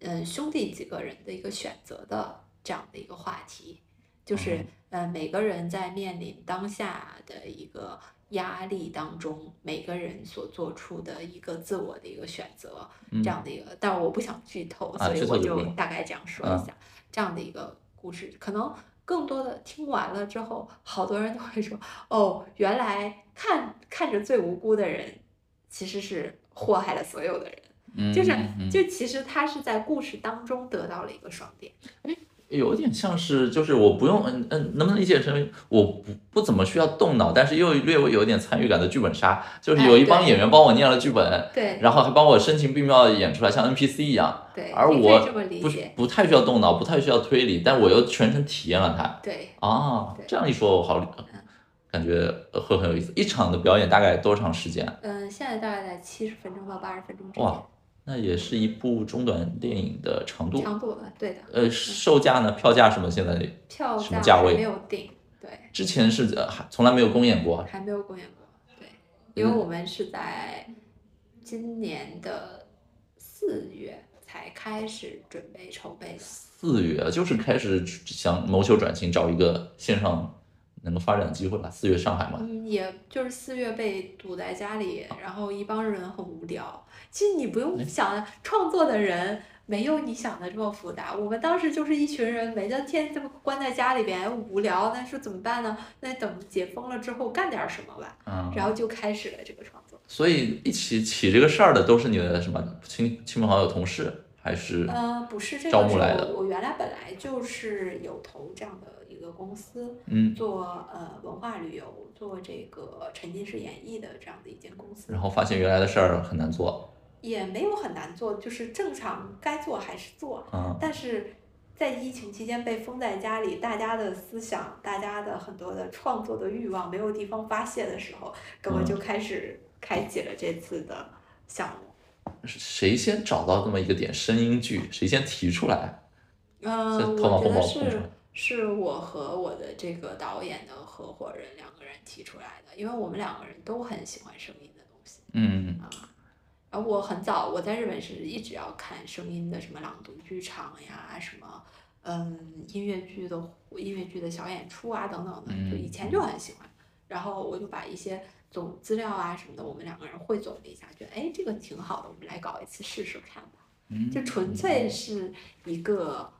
嗯兄弟几个人的一个选择的这样的一个话题。就是，呃，每个人在面临当下的一个压力当中，每个人所做出的一个自我的一个选择，这样的一个，但我不想剧透，所以我就大概这样说一下，这样的一个故事，可能更多的听完了之后，好多人都会说，哦，原来看看着最无辜的人，其实是祸害了所有的人，就是，就其实他是在故事当中得到了一个爽点。有点像是，就是我不用，嗯嗯，能不能理解成我不不怎么需要动脑，但是又略微有点参与感的剧本杀，就是有一帮演员帮我念了剧本，对，然后还帮我声情并茂的演出来，像 NPC 一样，对，而我不不太需要动脑，不太需要推理，但我又全程体验了它，对，啊，这样一说，我好，感觉会很有意思。一场的表演大概多长时间？嗯，现在大概在七十分钟到八十分钟之间。哇。那也是一部中短电影的长度，长度对的。呃，售价呢？票价什么？现在票什么价位？没有定，对。之前是还从来没有公演过，还没有公演过，对。因为我们是在今年的四月才开始准备筹备的。四月就是开始想谋求转型，找一个线上。能够发展的机会吧？四月上海嘛，嗯，也就是四月被堵在家里，然后一帮人很无聊。其实你不用想，创作的人没有你想的这么复杂。我们当时就是一群人，每天这么关在家里边无聊，那说怎么办呢？那等解封了之后干点什么吧。嗯，然后就开始了这个创作。所以一起起这个事儿的都是你的什么亲亲朋好友、同事还是？呃，不是这个招募来的。我原来本来就是有投这样的。一个公司，嗯，做呃文化旅游，做这个沉浸式演绎的这样的一间公司，然后发现原来的事儿很难做，也没有很难做，就是正常该做还是做，嗯，但是在疫情期间被封在家里，大家的思想，大家的很多的创作的欲望没有地方发泄的时候，那么就开始开启了这次的项目。谁先找到这么一个点？声音剧谁先提出来？嗯，我觉得是。是我和我的这个导演的合伙人两个人提出来的，因为我们两个人都很喜欢声音的东西。嗯啊，然后我很早我在日本是一直要看声音的，什么朗读剧场呀，什么嗯音乐剧的音乐剧的小演出啊等等的，就以前就很喜欢。然后我就把一些总资料啊什么的，我们两个人汇总了一下，觉得哎这个挺好的，我们来搞一次试试看吧。嗯，就纯粹是一个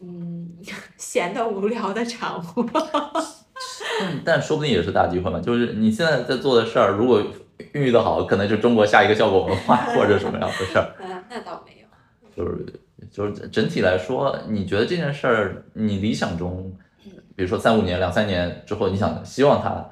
嗯 闲的无聊的产物。嗯，但说不定也是大机会嘛。就是你现在在做的事儿，如果孕育的好，可能就中国下一个效果文化 或者什么样的事儿。嗯，那倒没有。就是就是整体来说，你觉得这件事儿，你理想中，比如说三五年、两三年之后，你想希望它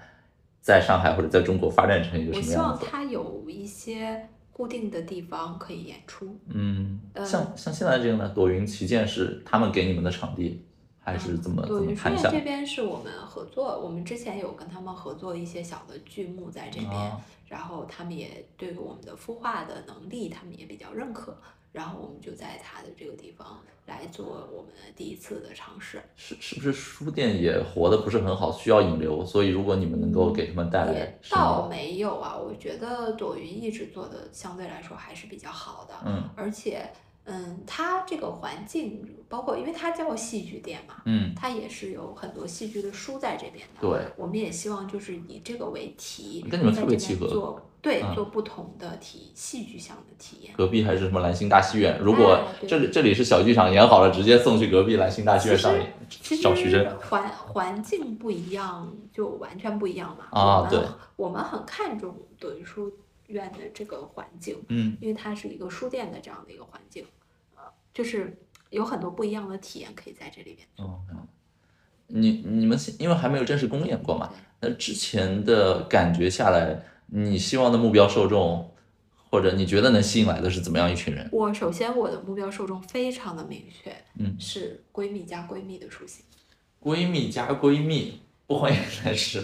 在上海或者在中国发展成一个我希望什么样子？它有一些固定的地方可以演出。嗯，呃像像现在这个呢，朵云旗舰是他们给你们的场地，还是怎么怎朵云书店这？边是我们合作，我们之前有跟他们合作一些小的剧目在这边，啊然后他们也对我们的孵化的能力，他们也比较认可，然后我们就在他的这个地方来做我们第一次的尝试。是是不是书店也活的不是很好，需要引流？所以如果你们能够给他们带来也倒没有啊，我觉得朵云一直做的相对来说还是比较好的，嗯而且，嗯，它这个环境，包括因为它叫戏剧店嘛，嗯，它也是有很多戏剧的书在这边的。对，我们也希望就是以这个为题，跟你们特别契合做对、嗯做不同的体戏剧向的体验。隔壁还是什么兰心大戏院？如果这里这里是小剧场演好了，直接送去隔壁兰心大戏院上演，其找徐实峥。环环境不一样，就完全不一样嘛。啊对我们很看重朵云书院的这个环境，嗯因为它是一个书店的这样的一个环境，呃，就是有很多不一样的体验可以在这里面。哦，你你们现因为还没有正式公演过嘛？那之前的感觉下来，你希望的目标受众，或者你觉得能吸引来的是怎么样一群人？我首先我的目标受众非常的明确，嗯是闺蜜加闺蜜的属性，闺蜜加闺蜜，不欢迎男士。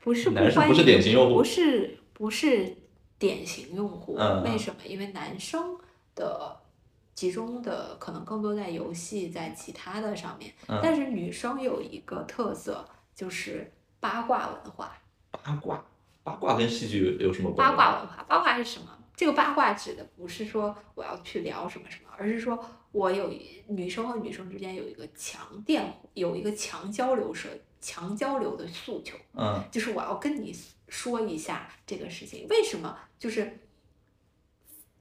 不是不是欢迎典型用户不是不是典型用户。为什么？因为男生的集中的可能更多在游戏，在其他的上面，嗯但是女生有一个特色就是八卦文化。八卦，八卦跟戏剧有什么关八？卦文化，八卦是什么？这个八卦指的不是说我要去聊什么什么，而是说我有一女生和女生之间有一个强电，有一个强交流社、强交流的诉求，嗯就是我要跟你说一下这个事情，为什么就是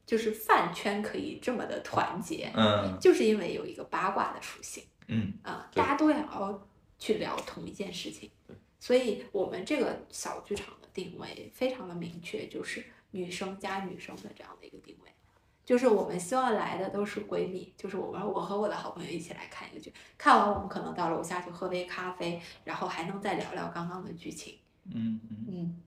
就是饭圈可以这么的团结，嗯。就是因为有一个八卦的属性。嗯大家都想要去聊同一件事情，所以我们这个小剧场的定位非常的明确，就是女生加女生的这样的一个定位，就是我们希望来的都是闺蜜，就是我们我和我的好朋友一起来看一个剧，看完我们可能到楼下去喝杯咖啡，然后还能再聊聊刚刚的剧情，嗯嗯。嗯，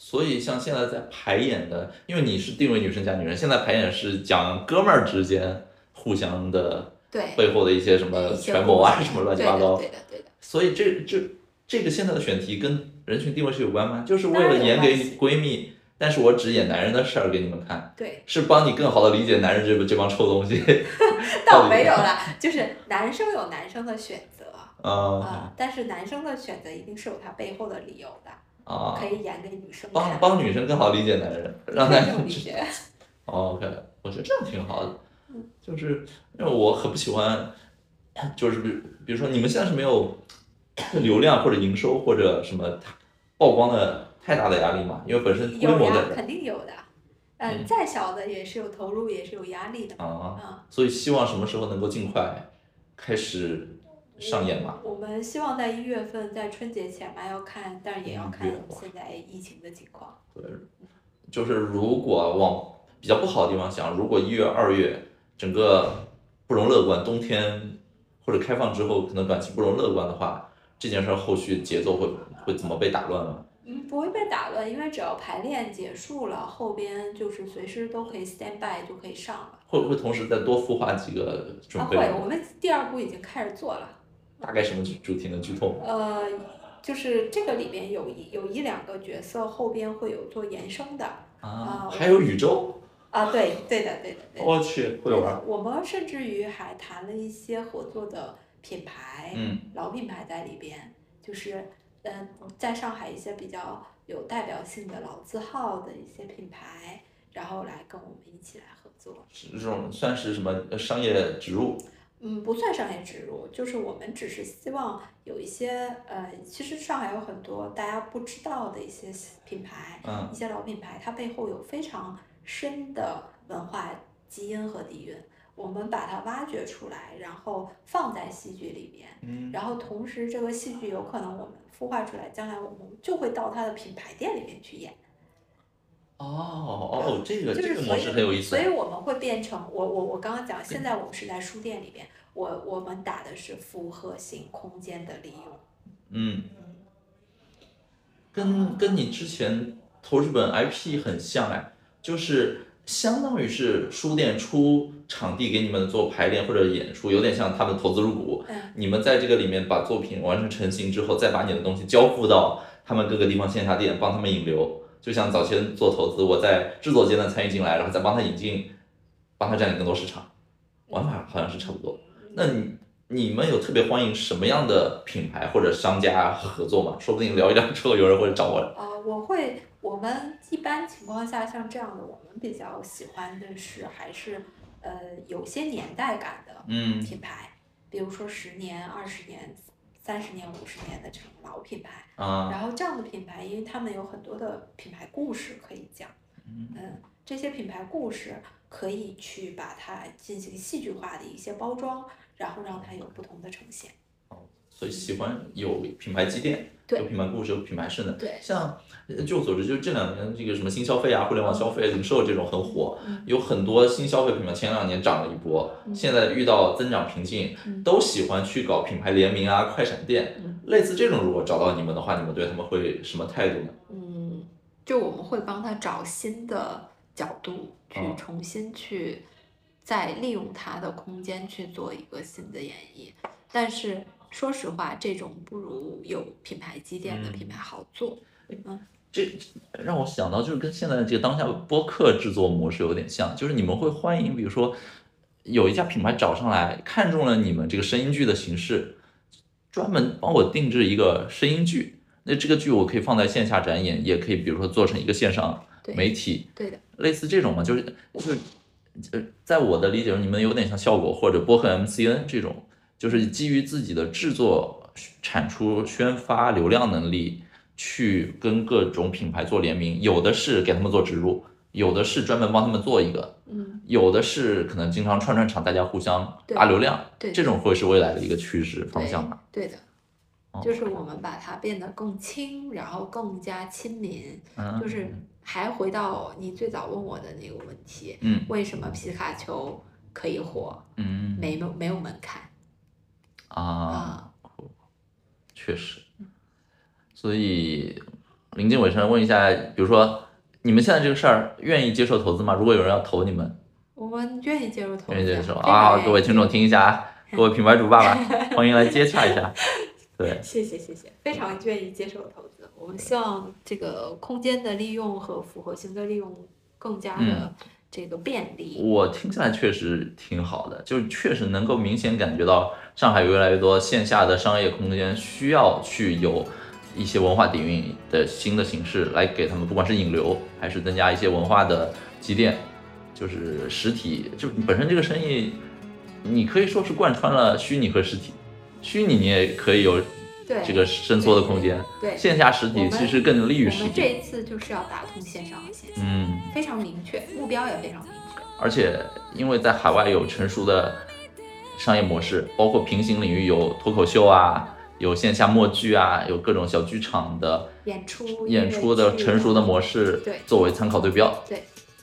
所以像现在在排演的，因为你是定位女生加女人，现在排演是讲哥们儿之间互相的对，背后的一些什么权谋啊，什么乱七八糟。对的，对的，所以这这这个现在的选题跟人群定位是有关吗？就是为了演给闺蜜，但是我只演男人的事儿给你们看，对，是帮你更好的理解男人这这帮臭东西。倒没有啦，就是男生有男生的选择啊啊，但是男生的选择一定是有他背后的理由的。啊可，以演给女生帮，帮女生更好理解男人，让男人知这种理解。哦 OK，我觉得这样挺好的嗯，就是因为我很不喜欢，就是比如比如说你们现在是没有 流量或者营收或者什么曝光的太大的压力嘛？因为本身规模在，这肯定有的。嗯嗯，再小的也是有投入，也是有压力的儿啊，啊。所以希望什么时候能够尽快开始上演嘛？我们希望在一月份，在春节前吧要看，但是也要看现在疫情的情况。对，就是如果往比较不好的地方想，如果一月、二月整个不容乐观，冬天或者开放之后可能短期不容乐观的话，这件事儿后续节奏会会怎么被打乱呢？嗯，不会被打乱，因为只要排练结束了，后边就是随时都可以 stand by 就可以上了。会不会同时再多孵化几个准啊，会，我们第二部已经开始做了。大概什么主主题能剧透吗？呃，就是这个里边有一有一两个角色后边会有做延伸的。啊，啊还有宇宙，啊，对，对的，对的，对的。我去，会玩儿。我们甚至于还谈了一些合作的品牌，嗯，老品牌在里边，就是嗯，在上海一些比较有代表性的老字号的一些品牌，然后来跟我们一起来合作。是这种算是什么呃商业植入？嗯，不算商业植入，就是我们只是希望有一些呃，其实上海有很多大家不知道的一些品牌，嗯一些老品牌，它背后有非常深的文化基因和底蕴。我们把它挖掘出来，然后放在戏剧里面，嗯然后同时这个戏剧有可能我们孵化出来，将来我们就会到它的品牌店里面去演。哦哦，这个这个模式很有意思所。以我们会变成我我我刚刚讲，现在我们是在书店里边，我我们打的是复合型空间的利用。嗯，跟跟你之前投日本 IP 很像哎，就是相当于是书店出场地给你们做排练或者演出，有点像他们投资入股，嗯你们在这个里面把作品完成成型之后，再把你的东西交付到他们各个地方线下店，帮他们引流。就像早先做投资，我在制作阶段参与进来，然后再帮他引进，帮他占领更多市场，玩法好像是差不多。那你你们有特别欢迎什么样的品牌或者商家合作吗？说不定聊一聊之后有人会找我。呃，我会，我们一般情况下像这样的，我们比较喜欢的是还是呃有些年代感的嗯品牌，比如说十年、二十年、三十年、五十年的这种老品牌。啊然后这样的品牌，因为他们有很多的品牌故事可以讲，嗯，这些品牌故事可以去把它进行戏剧化的一些包装，然后让它有不同的呈现。哦所以喜欢有品牌积淀，对有品牌故事，有品牌势能。对像呃据我所知，就是这两年这个什么新消费啊、互联网消费、零售这种很火，嗯有很多新消费品牌前两年涨了一波，现在遇到增长瓶颈，嗯都喜欢去搞品牌联名啊、快闪店。嗯类似这种，如果找到你们的话，你们对他们会什么态度呢？嗯，就我们会帮他找新的角度，去嗯重新去再利用它的空间去做一个新的演绎。但是说实话，这种不如有品牌积淀的嗯品牌好做。嗯这让我想到，就是跟现在这个当下播客制作模式有点像，就是你们会欢迎，比如说有一家品牌找上来，看中了你们这个声音剧的形式，专门帮我定制一个声音剧。那这个剧我可以放在线下展演，也可以比如说做成一个线上媒体，对的，类似这种嘛，就是就是呃，在我的理解中，你们有点像效果或者播客 MCN 这种，就是基于自己的制作、产出、宣发、流量能力，去跟各种品牌做联名，有的是给他们做植入，有的是专门帮他们做一个，嗯，有的是可能经常串串场，大家互相对拉流量，对这种会是未来的一个趋势方向吧。对的。哦就是我们把它变得更轻，然后更加亲民，嗯，就是还回到你最早问我的那个问题，嗯为什么皮卡丘可以火？嗯没有没有门槛啊，啊，确实。所以临近尾声，问一下，比如说你们现在这个事儿愿意接受投资吗？如果有人要投你们，我们愿意接受投资，愿意接受啊，各位听众听一下啊，各位品牌主爸爸，欢迎来接洽一下。对，谢谢谢谢，非常愿意接受投资。我们希望这个空间的利用和复合型的利用更加嗯的这个便利。我听起来确实挺好的，就是确实能够明显感觉到上海有越来越多线下的商业空间需要去有一些文化底蕴的新的形式来给他们，不管是引流还是增加一些文化的积淀，就是实体，就本身这个生意，你可以说是贯穿了虚拟和实体，虚拟你也可以有对这个伸缩的空间，对，线下实体其实更利于实我们这，一次就是要打通线上和线下，嗯。非常明确，目标也非常明确。而且因为在海外有成熟的商业模式，包括平行领域有脱口秀啊，有线下默剧啊，有各种小剧场的演出演出的成熟的模式对作为参考对标。对，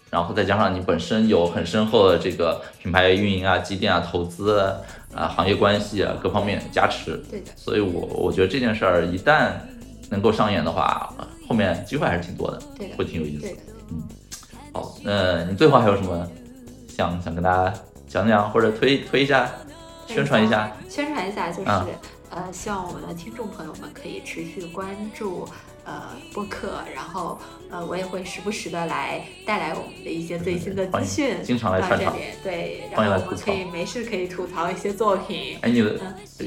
然后再加上你本身有很深厚的这个品牌运营啊、积淀啊、投资啊、啊行业关系啊各方面加持，对的，所以我我觉得这件事儿一旦能够上演的话，后面机会还是挺多的，对的会挺有意思的。对的。好，那你最后还有什么想想跟大家讲讲，或者推推一下、宣传一下？宣传一下就是、啊呃，希望我们的听众朋友们可以持续关注呃播客，然后呃我也会时不时的来带来我们的一些最新的资讯，经常来串场，对，然后我们可以没事可以吐槽一些作品。哎，你的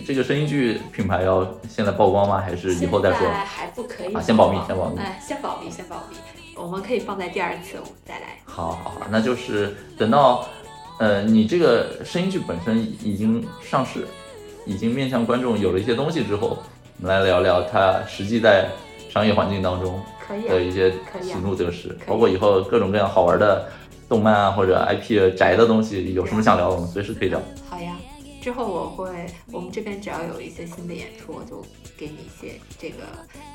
这个声音剧品牌要现在曝光吗？还是以后再说？还不可以啊，先保密，先保密。哎，先保密，先保密。我们可以放在第二次，我们再来。好，好，好，那就是等到，呃，你这个声音剧本身已经上市，已经面向观众有了一些东西之后，我们来聊聊它实际在商业环境当中的一些喜怒得失，包括以后各种各样好玩的动漫啊或者 IP 宅的东西，有什么想聊的，我们随时可以聊。好呀。之后我会，我们这边只要有一些新的演出，我就给你一些这个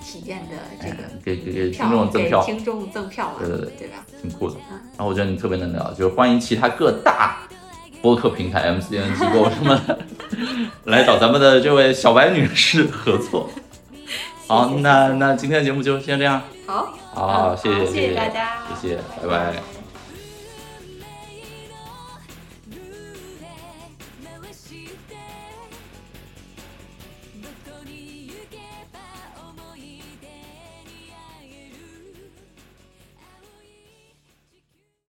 体验的这个给给给听众赠票，听众赠票嘛，对对对，对吧？挺酷的。然后我觉得你特别能聊，就是欢迎其他各大播客平台、MCN 机构什么的 来找咱们的这位小白女士合作。好，那那今天的节目就先这样。好，好，谢谢谢谢大家，谢谢，拜拜。